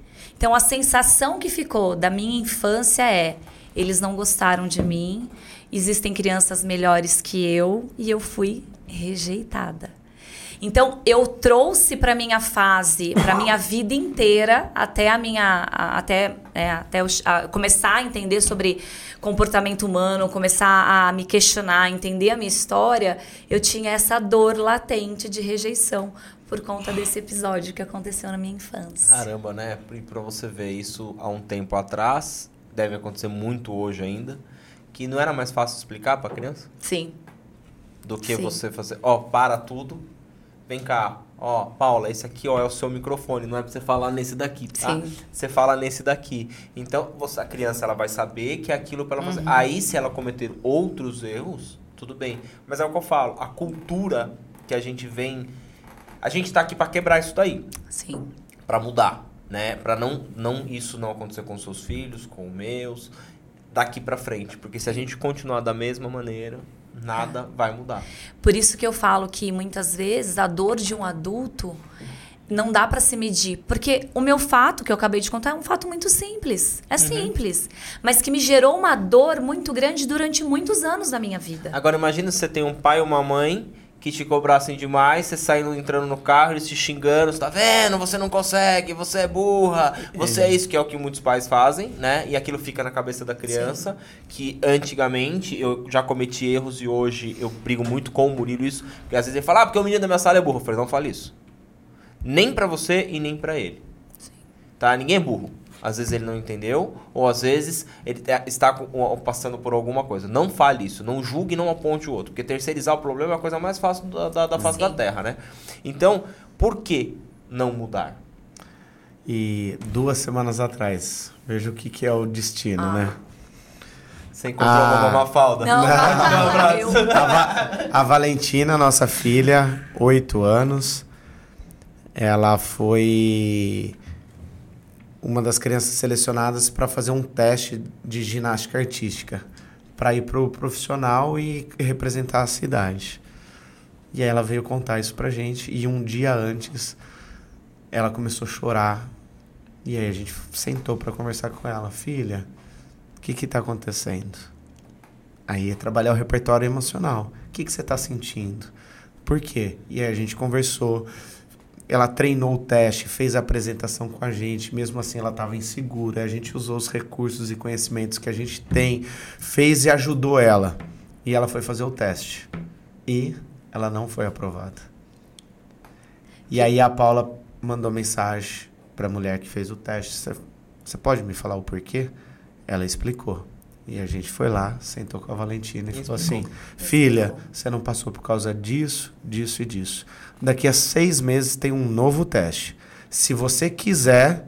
Então a sensação que ficou da minha infância é: eles não gostaram de mim, existem crianças melhores que eu e eu fui rejeitada. Então eu trouxe para minha fase, para minha vida inteira, até a minha, a, até, é, até a, começar a entender sobre comportamento humano, começar a me questionar, entender a minha história, eu tinha essa dor latente de rejeição por conta desse episódio que aconteceu na minha infância. Caramba, né? E pra você ver isso há um tempo atrás, deve acontecer muito hoje ainda, que não era mais fácil explicar pra criança? Sim. Do que Sim. você fazer, ó, para tudo, vem cá, ó, Paula, esse aqui, ó, é o seu microfone, não é pra você falar nesse daqui, tá? Sim. Você fala nesse daqui. Então, você, a criança, ela vai saber que é aquilo pra ela fazer. Aí, se ela cometer outros erros, tudo bem. Mas é o que eu falo, a cultura que a gente vem... A gente tá aqui pra quebrar isso daí. Sim. Pra mudar, né? Pra não, não isso não acontecer com seus filhos, com os meus, daqui pra frente, porque se a gente continuar da mesma maneira, nada vai mudar. Por isso que eu falo que muitas vezes a dor de um adulto não dá pra se medir, porque o meu fato que eu acabei de contar é um fato muito simples, é simples, mas que me gerou uma dor muito grande durante muitos anos da minha vida. Agora imagina se você tem um pai ou uma mãe que te cobrassem demais, você saindo entrando no carro, eles te xingando, você tá vendo, você não consegue, você é burra, você é isso, que é o que muitos pais fazem, né? E aquilo fica na cabeça da criança, que antigamente eu já cometi erros e hoje eu brigo muito com o Murilo isso, porque às vezes ele fala, ah, porque o menino da minha sala é burro. Eu falei, não fale isso. Nem pra você e nem pra ele. Tá? Ninguém é burro. Às vezes ele não entendeu, ou às vezes ele tá- está passando por alguma coisa. Não fale isso, não julgue e não aponte o outro. Porque terceirizar o problema é a coisa mais fácil da, da, da face Sim. da Terra, né? Então, por que não mudar? E duas semanas atrás, veja o que, que é o destino, né? Você encontrou Ah. uma Mafalda? Não, não, não, eu- A, Va- a Valentina, nossa filha, oito anos, ela foi uma das crianças selecionadas para fazer um teste de ginástica artística, para ir pro profissional e representar a cidade. E aí ela veio contar isso pra gente e um dia antes ela começou a chorar. E aí a gente sentou para conversar com ela, filha, o que que tá acontecendo? Aí é trabalhar o repertório emocional. O que, que você está sentindo? Por quê? E aí a gente conversou. Ela treinou o teste, fez a apresentação com a gente. Mesmo assim, ela estava insegura. A gente usou os recursos e conhecimentos que a gente tem, fez e ajudou ela. E ela foi fazer o teste. E ela não foi aprovada. E aí a Paula mandou mensagem para a mulher que fez o teste. "Você- pode me falar o porquê? Ela explicou. E a gente foi lá, sentou com a Valentina e falou assim: Filha, você não passou por causa disso, disso e disso. Daqui a seis meses tem um novo teste. Se você quiser,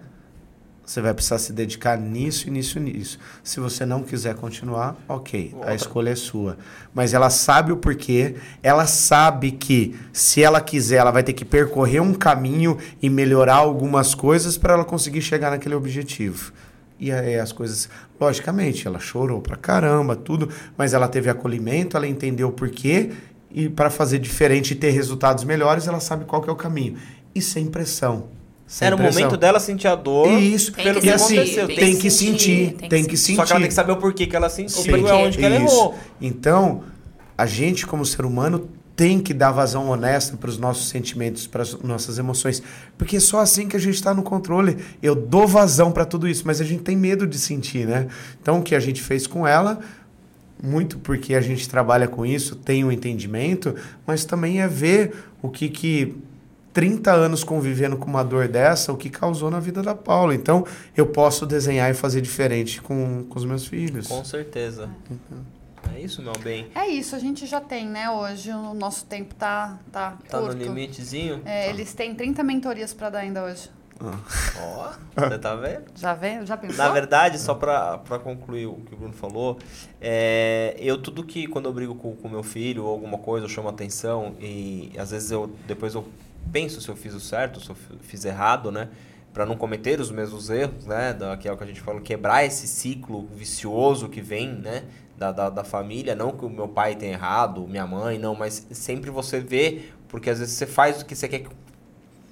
você vai precisar se dedicar nisso, e nisso e nisso. Se você não quiser continuar, ok, a Outra. escolha é sua. Mas ela sabe o porquê, ela sabe que se ela quiser, ela vai ter que percorrer um caminho e melhorar algumas coisas para ela conseguir chegar naquele objetivo. E aí as coisas, logicamente, ela chorou pra caramba, tudo, mas ela teve acolhimento, ela entendeu o porquê e para fazer diferente e ter resultados melhores, ela sabe qual que é o caminho. E sem pressão. Sem Era o pressão. momento dela sentir a dor. Isso, Tem pelo que que e assim, aconteceu. tem, que sentir, tem que sentir. Só que ela tem que saber o porquê que ela sentiu O e porquê. onde que ela Isso. errou. Então, a gente, como ser humano, tem que dar vazão honesta para os nossos sentimentos, para as nossas emoções. Porque é só assim que a gente está no controle. Eu dou vazão para tudo isso, mas a gente tem medo de sentir, né? Então, o que a gente fez com ela, muito porque a gente trabalha com isso, tem um entendimento, mas também é ver o que que 30 anos convivendo com uma dor dessa, o que causou na vida da Paula. Então, eu posso desenhar e fazer diferente com, com os meus filhos. Com certeza. Uhum. É isso, meu bem. É isso, a gente já tem, né? Hoje o nosso tempo tá, tá, Tá no curto. limitezinho? É, eles têm 30 mentorias pra dar ainda hoje. Ó, você tá vendo? Já vê? Já pensou? Na verdade, só pra, pra concluir o que o Bruno falou, é, eu tudo que quando eu brigo com o meu filho ou alguma coisa, eu chamo atenção e às vezes eu depois eu penso se eu fiz o certo, se eu fi- fiz errado, né? Pra não cometer os mesmos erros, né? Da, que é o que a gente fala, quebrar esse ciclo vicioso que vem, né? Da, da, da família, não que o meu pai tenha errado, minha mãe, não, mas sempre você vê, porque às vezes você faz o que você quer que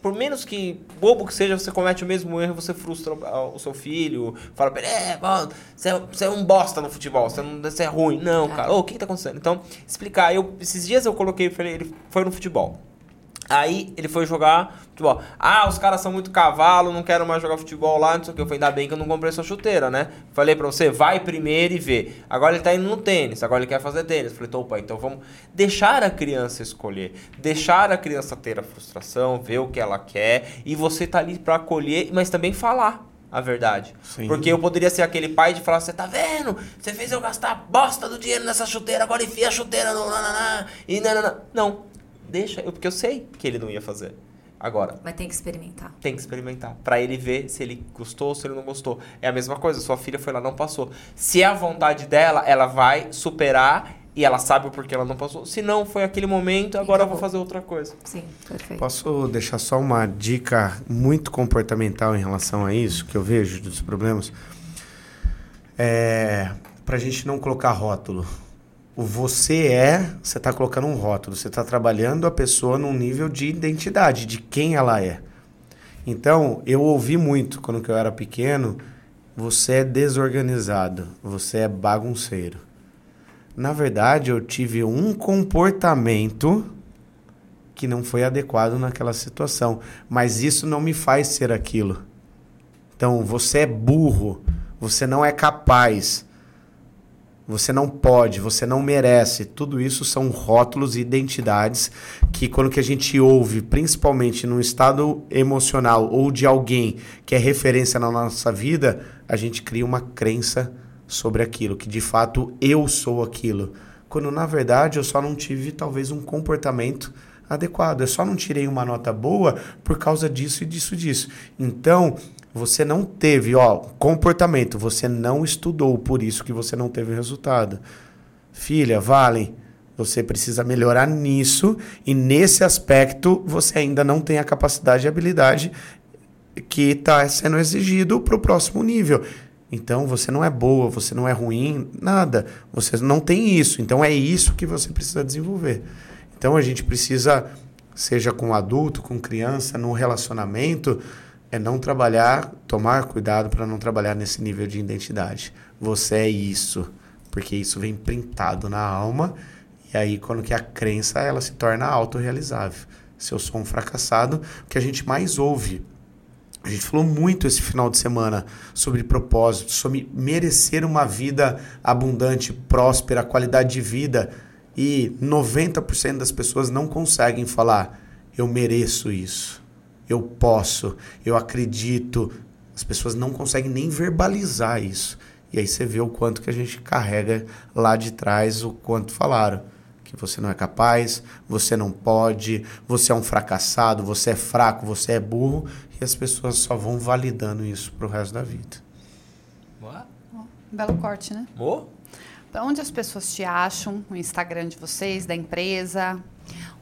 por menos que bobo que seja, você comete o mesmo erro, você frustra o seu filho, fala pra ele, é, mano, você é, você é um bosta no futebol, você, não, você é ruim. Não, cara, ô, o que, que tá acontecendo? Então, explicar, eu, esses dias eu coloquei, falei, ele foi no futebol. Aí ele foi jogar futebol. Ah, os caras são muito cavalo, não quero mais jogar futebol lá, não sei o que. Eu falei, ainda bem que eu não comprei sua chuteira, né? Falei pra você, vai primeiro e vê. Agora ele tá indo no tênis, agora ele quer fazer tênis. Falei, opa, então vamos deixar a criança escolher. Deixar a criança ter a frustração, ver o que ela quer. E você tá ali pra acolher, mas também falar a verdade. Sim. Porque eu poderia ser aquele pai de falar, você tá vendo? Você fez eu gastar a bosta do dinheiro nessa chuteira, agora enfia a chuteira no nananá, e nanana. Não, deixa, eu, porque eu sei que ele não ia fazer. Agora, Mas tem que experimentar. tem que experimentar. Pra ele ver se ele gostou ou se ele não gostou. É a mesma coisa, sua filha foi lá, não passou. Se é a vontade dela, ela vai superar e ela sabe o porquê ela não passou. Se não, foi aquele momento, agora eu vou fazer outra coisa. Sim, perfeito. Posso deixar só uma dica muito comportamental em relação a isso, que eu vejo dos problemas? É, pra gente não colocar rótulo. O você é, você tá colocando um rótulo. Você tá trabalhando a pessoa num nível de identidade, de quem ela é. Então, eu ouvi muito quando eu era pequeno, você é desorganizado, você é bagunceiro. Na verdade, eu tive um comportamento que não foi adequado naquela situação. Mas isso não me faz ser aquilo. Então, você é burro, você não é capaz, você não pode, você não merece. Tudo isso são rótulos e identidades que quando que a gente ouve, principalmente num estado emocional ou de alguém que é referência na nossa vida, a gente cria uma crença sobre aquilo, que de fato eu sou aquilo. Quando na verdade eu só não tive talvez um comportamento adequado. Eu só não tirei uma nota boa por causa disso e disso disso. Então, você não teve, ó, comportamento, você não estudou, por isso que você não teve resultado. Filha, Valen, você precisa melhorar nisso e nesse aspecto você ainda não tem a capacidade e habilidade que está sendo exigido para o próximo nível. Então você não é boa, você não é ruim, nada. Você não tem isso. Então é isso que você precisa desenvolver. Então a gente precisa, seja com adulto, com criança, no relacionamento, é não trabalhar, tomar cuidado para não trabalhar nesse nível de identidade. Você é isso, porque isso vem printado na alma e aí quando que a crença ela se torna autorrealizável. Se eu sou um fracassado, o que a gente mais ouve a gente falou muito esse final de semana sobre propósito, sobre merecer uma vida abundante, próspera, qualidade de vida. E 90% das pessoas não conseguem falar: eu mereço isso, eu posso, eu acredito. As pessoas não conseguem nem verbalizar isso. E aí você vê o quanto que a gente carrega lá de trás, o quanto falaram. Que você não é capaz, você não pode, você é um fracassado, você é fraco, você é burro. E as pessoas só vão validando isso pro resto da vida. Belo corte, né? Pra Onde as pessoas te acham? O Instagram de vocês, da empresa?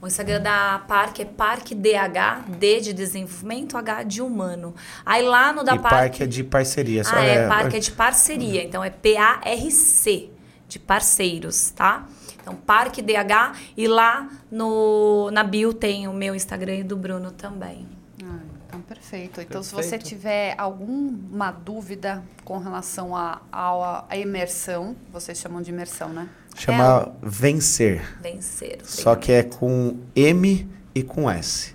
O Instagram da Parque é Parque DH, D de desenvolvimento, H de humano. Aí lá no da e parque é de parceria. só Ah, é, Parque é de parceria. Então é P-A-R-C, de parceiros, tá? Então, Parque DH. E lá no, na bio tem o meu Instagram e do Bruno também. Ah, então, perfeito. Então, se você Perfeito. tiver alguma dúvida com relação à à- à imersão, vocês chamam de imersão, né? Chama vencer. Vencer. Só que é com M e com S.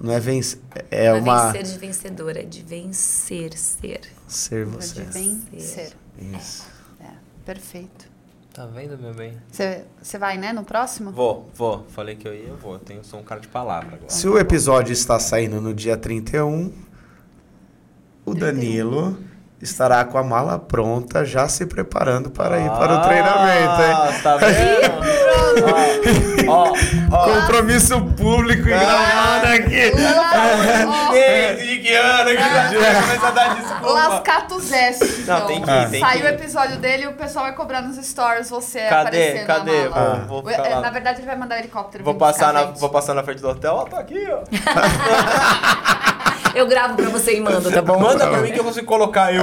Não é vencer. É Não é uma. vencer de vencedora, é de vencer, ser. Ser De você. vencer. Isso. É, perfeito. tá vendo, meu bem? Você você vai, né, no próximo? Vou, vou. Falei que eu ia, eu vou. Eu tenho, sou um cara de palavra agora. Se o episódio está saindo no dia 31, o Danilo estará com a mala pronta, já se preparando para ir para o treinamento, hein? Ah, tá vendo? ó, ó, ó. Compromisso público e gravado aqui. Desde que ano que já começa a dar desculpa. Lascato Zeste. Não, então. tem que Ah. ir, tem Sai que o episódio dele e o pessoal vai cobrar nos stories você Cadê? aparecendo Cadê? na mala. Vou, vou É, ficar. Na verdade, ele vai mandar o helicóptero. Vou passar, na, vou passar na frente do hotel, ó, tá aqui, ó. Eu gravo pra você e mando, tá bom? Manda pra mim que eu consigo colocar eu.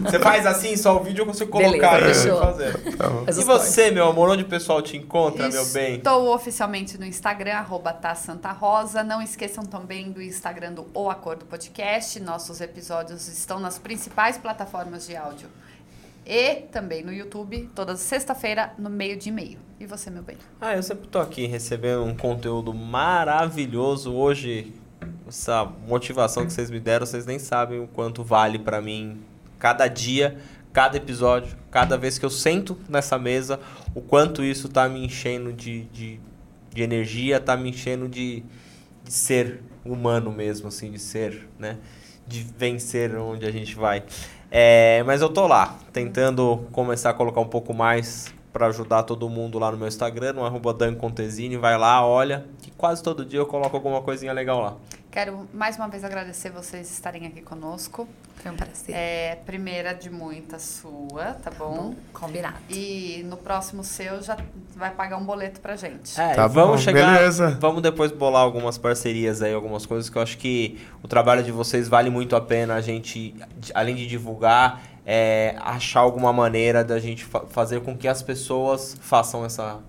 Você faz assim, só o vídeo eu consigo colocar Beleza, eu fazer. Faz E você, meu amor, onde o pessoal te encontra, meu bem? Estou oficialmente no Instagram, arroba tá Santa Rosa. Não esqueçam também do Instagram do O Acordo Podcast. Nossos episódios estão nas principais plataformas de áudio e também no YouTube, toda sexta-feira, no meio de e-mail. E você, meu bem? Ah, eu sempre tô aqui recebendo um conteúdo maravilhoso. Hoje, essa motivação que vocês me deram, vocês nem sabem o quanto vale para mim cada dia, cada episódio, cada vez que eu sento nessa mesa, o quanto isso tá me enchendo de, de, de energia, tá me enchendo de, de ser humano mesmo, assim, de ser, né? De vencer onde a gente vai. É, mas eu tô lá, tentando começar a colocar um pouco mais para ajudar todo mundo lá no meu Instagram, no arroba Dan Contesini. Vai lá, olha, que quase todo dia eu coloco alguma coisinha legal lá. Quero mais uma vez agradecer vocês estarem aqui conosco. Foi um prazer. É, primeira de muitas sua, tá bom? Combinado. E no próximo seu já vai pagar um boleto pra gente. É, Tá vamos bom, chegar. beleza. Vamos depois bolar algumas parcerias aí, algumas coisas que eu acho que o trabalho de vocês vale muito a pena a gente, além de divulgar, é, achar alguma maneira da gente fa- fazer com que as pessoas façam essa,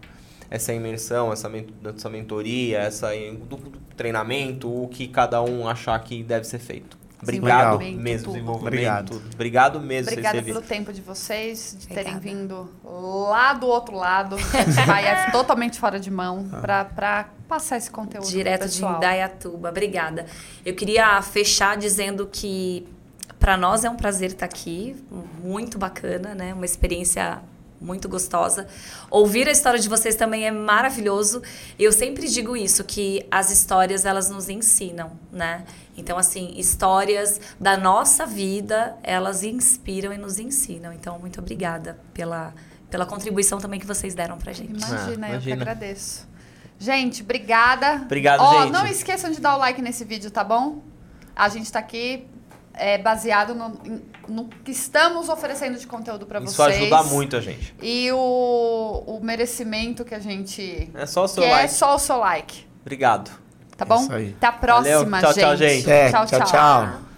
essa imersão, essa, essa mentoria, essa do, do treinamento, o que cada um achar que deve ser feito. Obrigado mesmo, tudo. desenvolvimento, Obrigado. tudo. Obrigado mesmo por Obrigada vocês terem pelo tempo de vocês, de terem Obrigada. vindo lá do outro lado. A gente vai é totalmente fora de mão pra, pra passar esse conteúdo pro Direto de. Indaiatuba. Obrigada. Eu queria fechar dizendo que para nós é um prazer estar aqui, muito bacana, né? Uma experiência muito gostosa. Ouvir a história de vocês também é maravilhoso. Eu sempre digo isso que as histórias elas nos ensinam, né? Então assim, histórias da nossa vida, elas inspiram e nos ensinam. Então muito obrigada pela pela contribuição também que vocês deram pra gente. Imagina, Ah, eu que agradeço. Gente, obrigada. Obrigado, Ó, gente. Não esqueçam de dar o like nesse vídeo, tá bom? A gente tá aqui é, baseado no, no que estamos oferecendo de conteúdo pra Isso vocês. ajuda muito a gente. E o, o merecimento que a gente É só o seu é like. só o seu like. Obrigado. Tá bom? Isso aí. Até a próxima, Valeu. Tchau, tchau, gente. É, Tchau, tchau, tchau. tchau.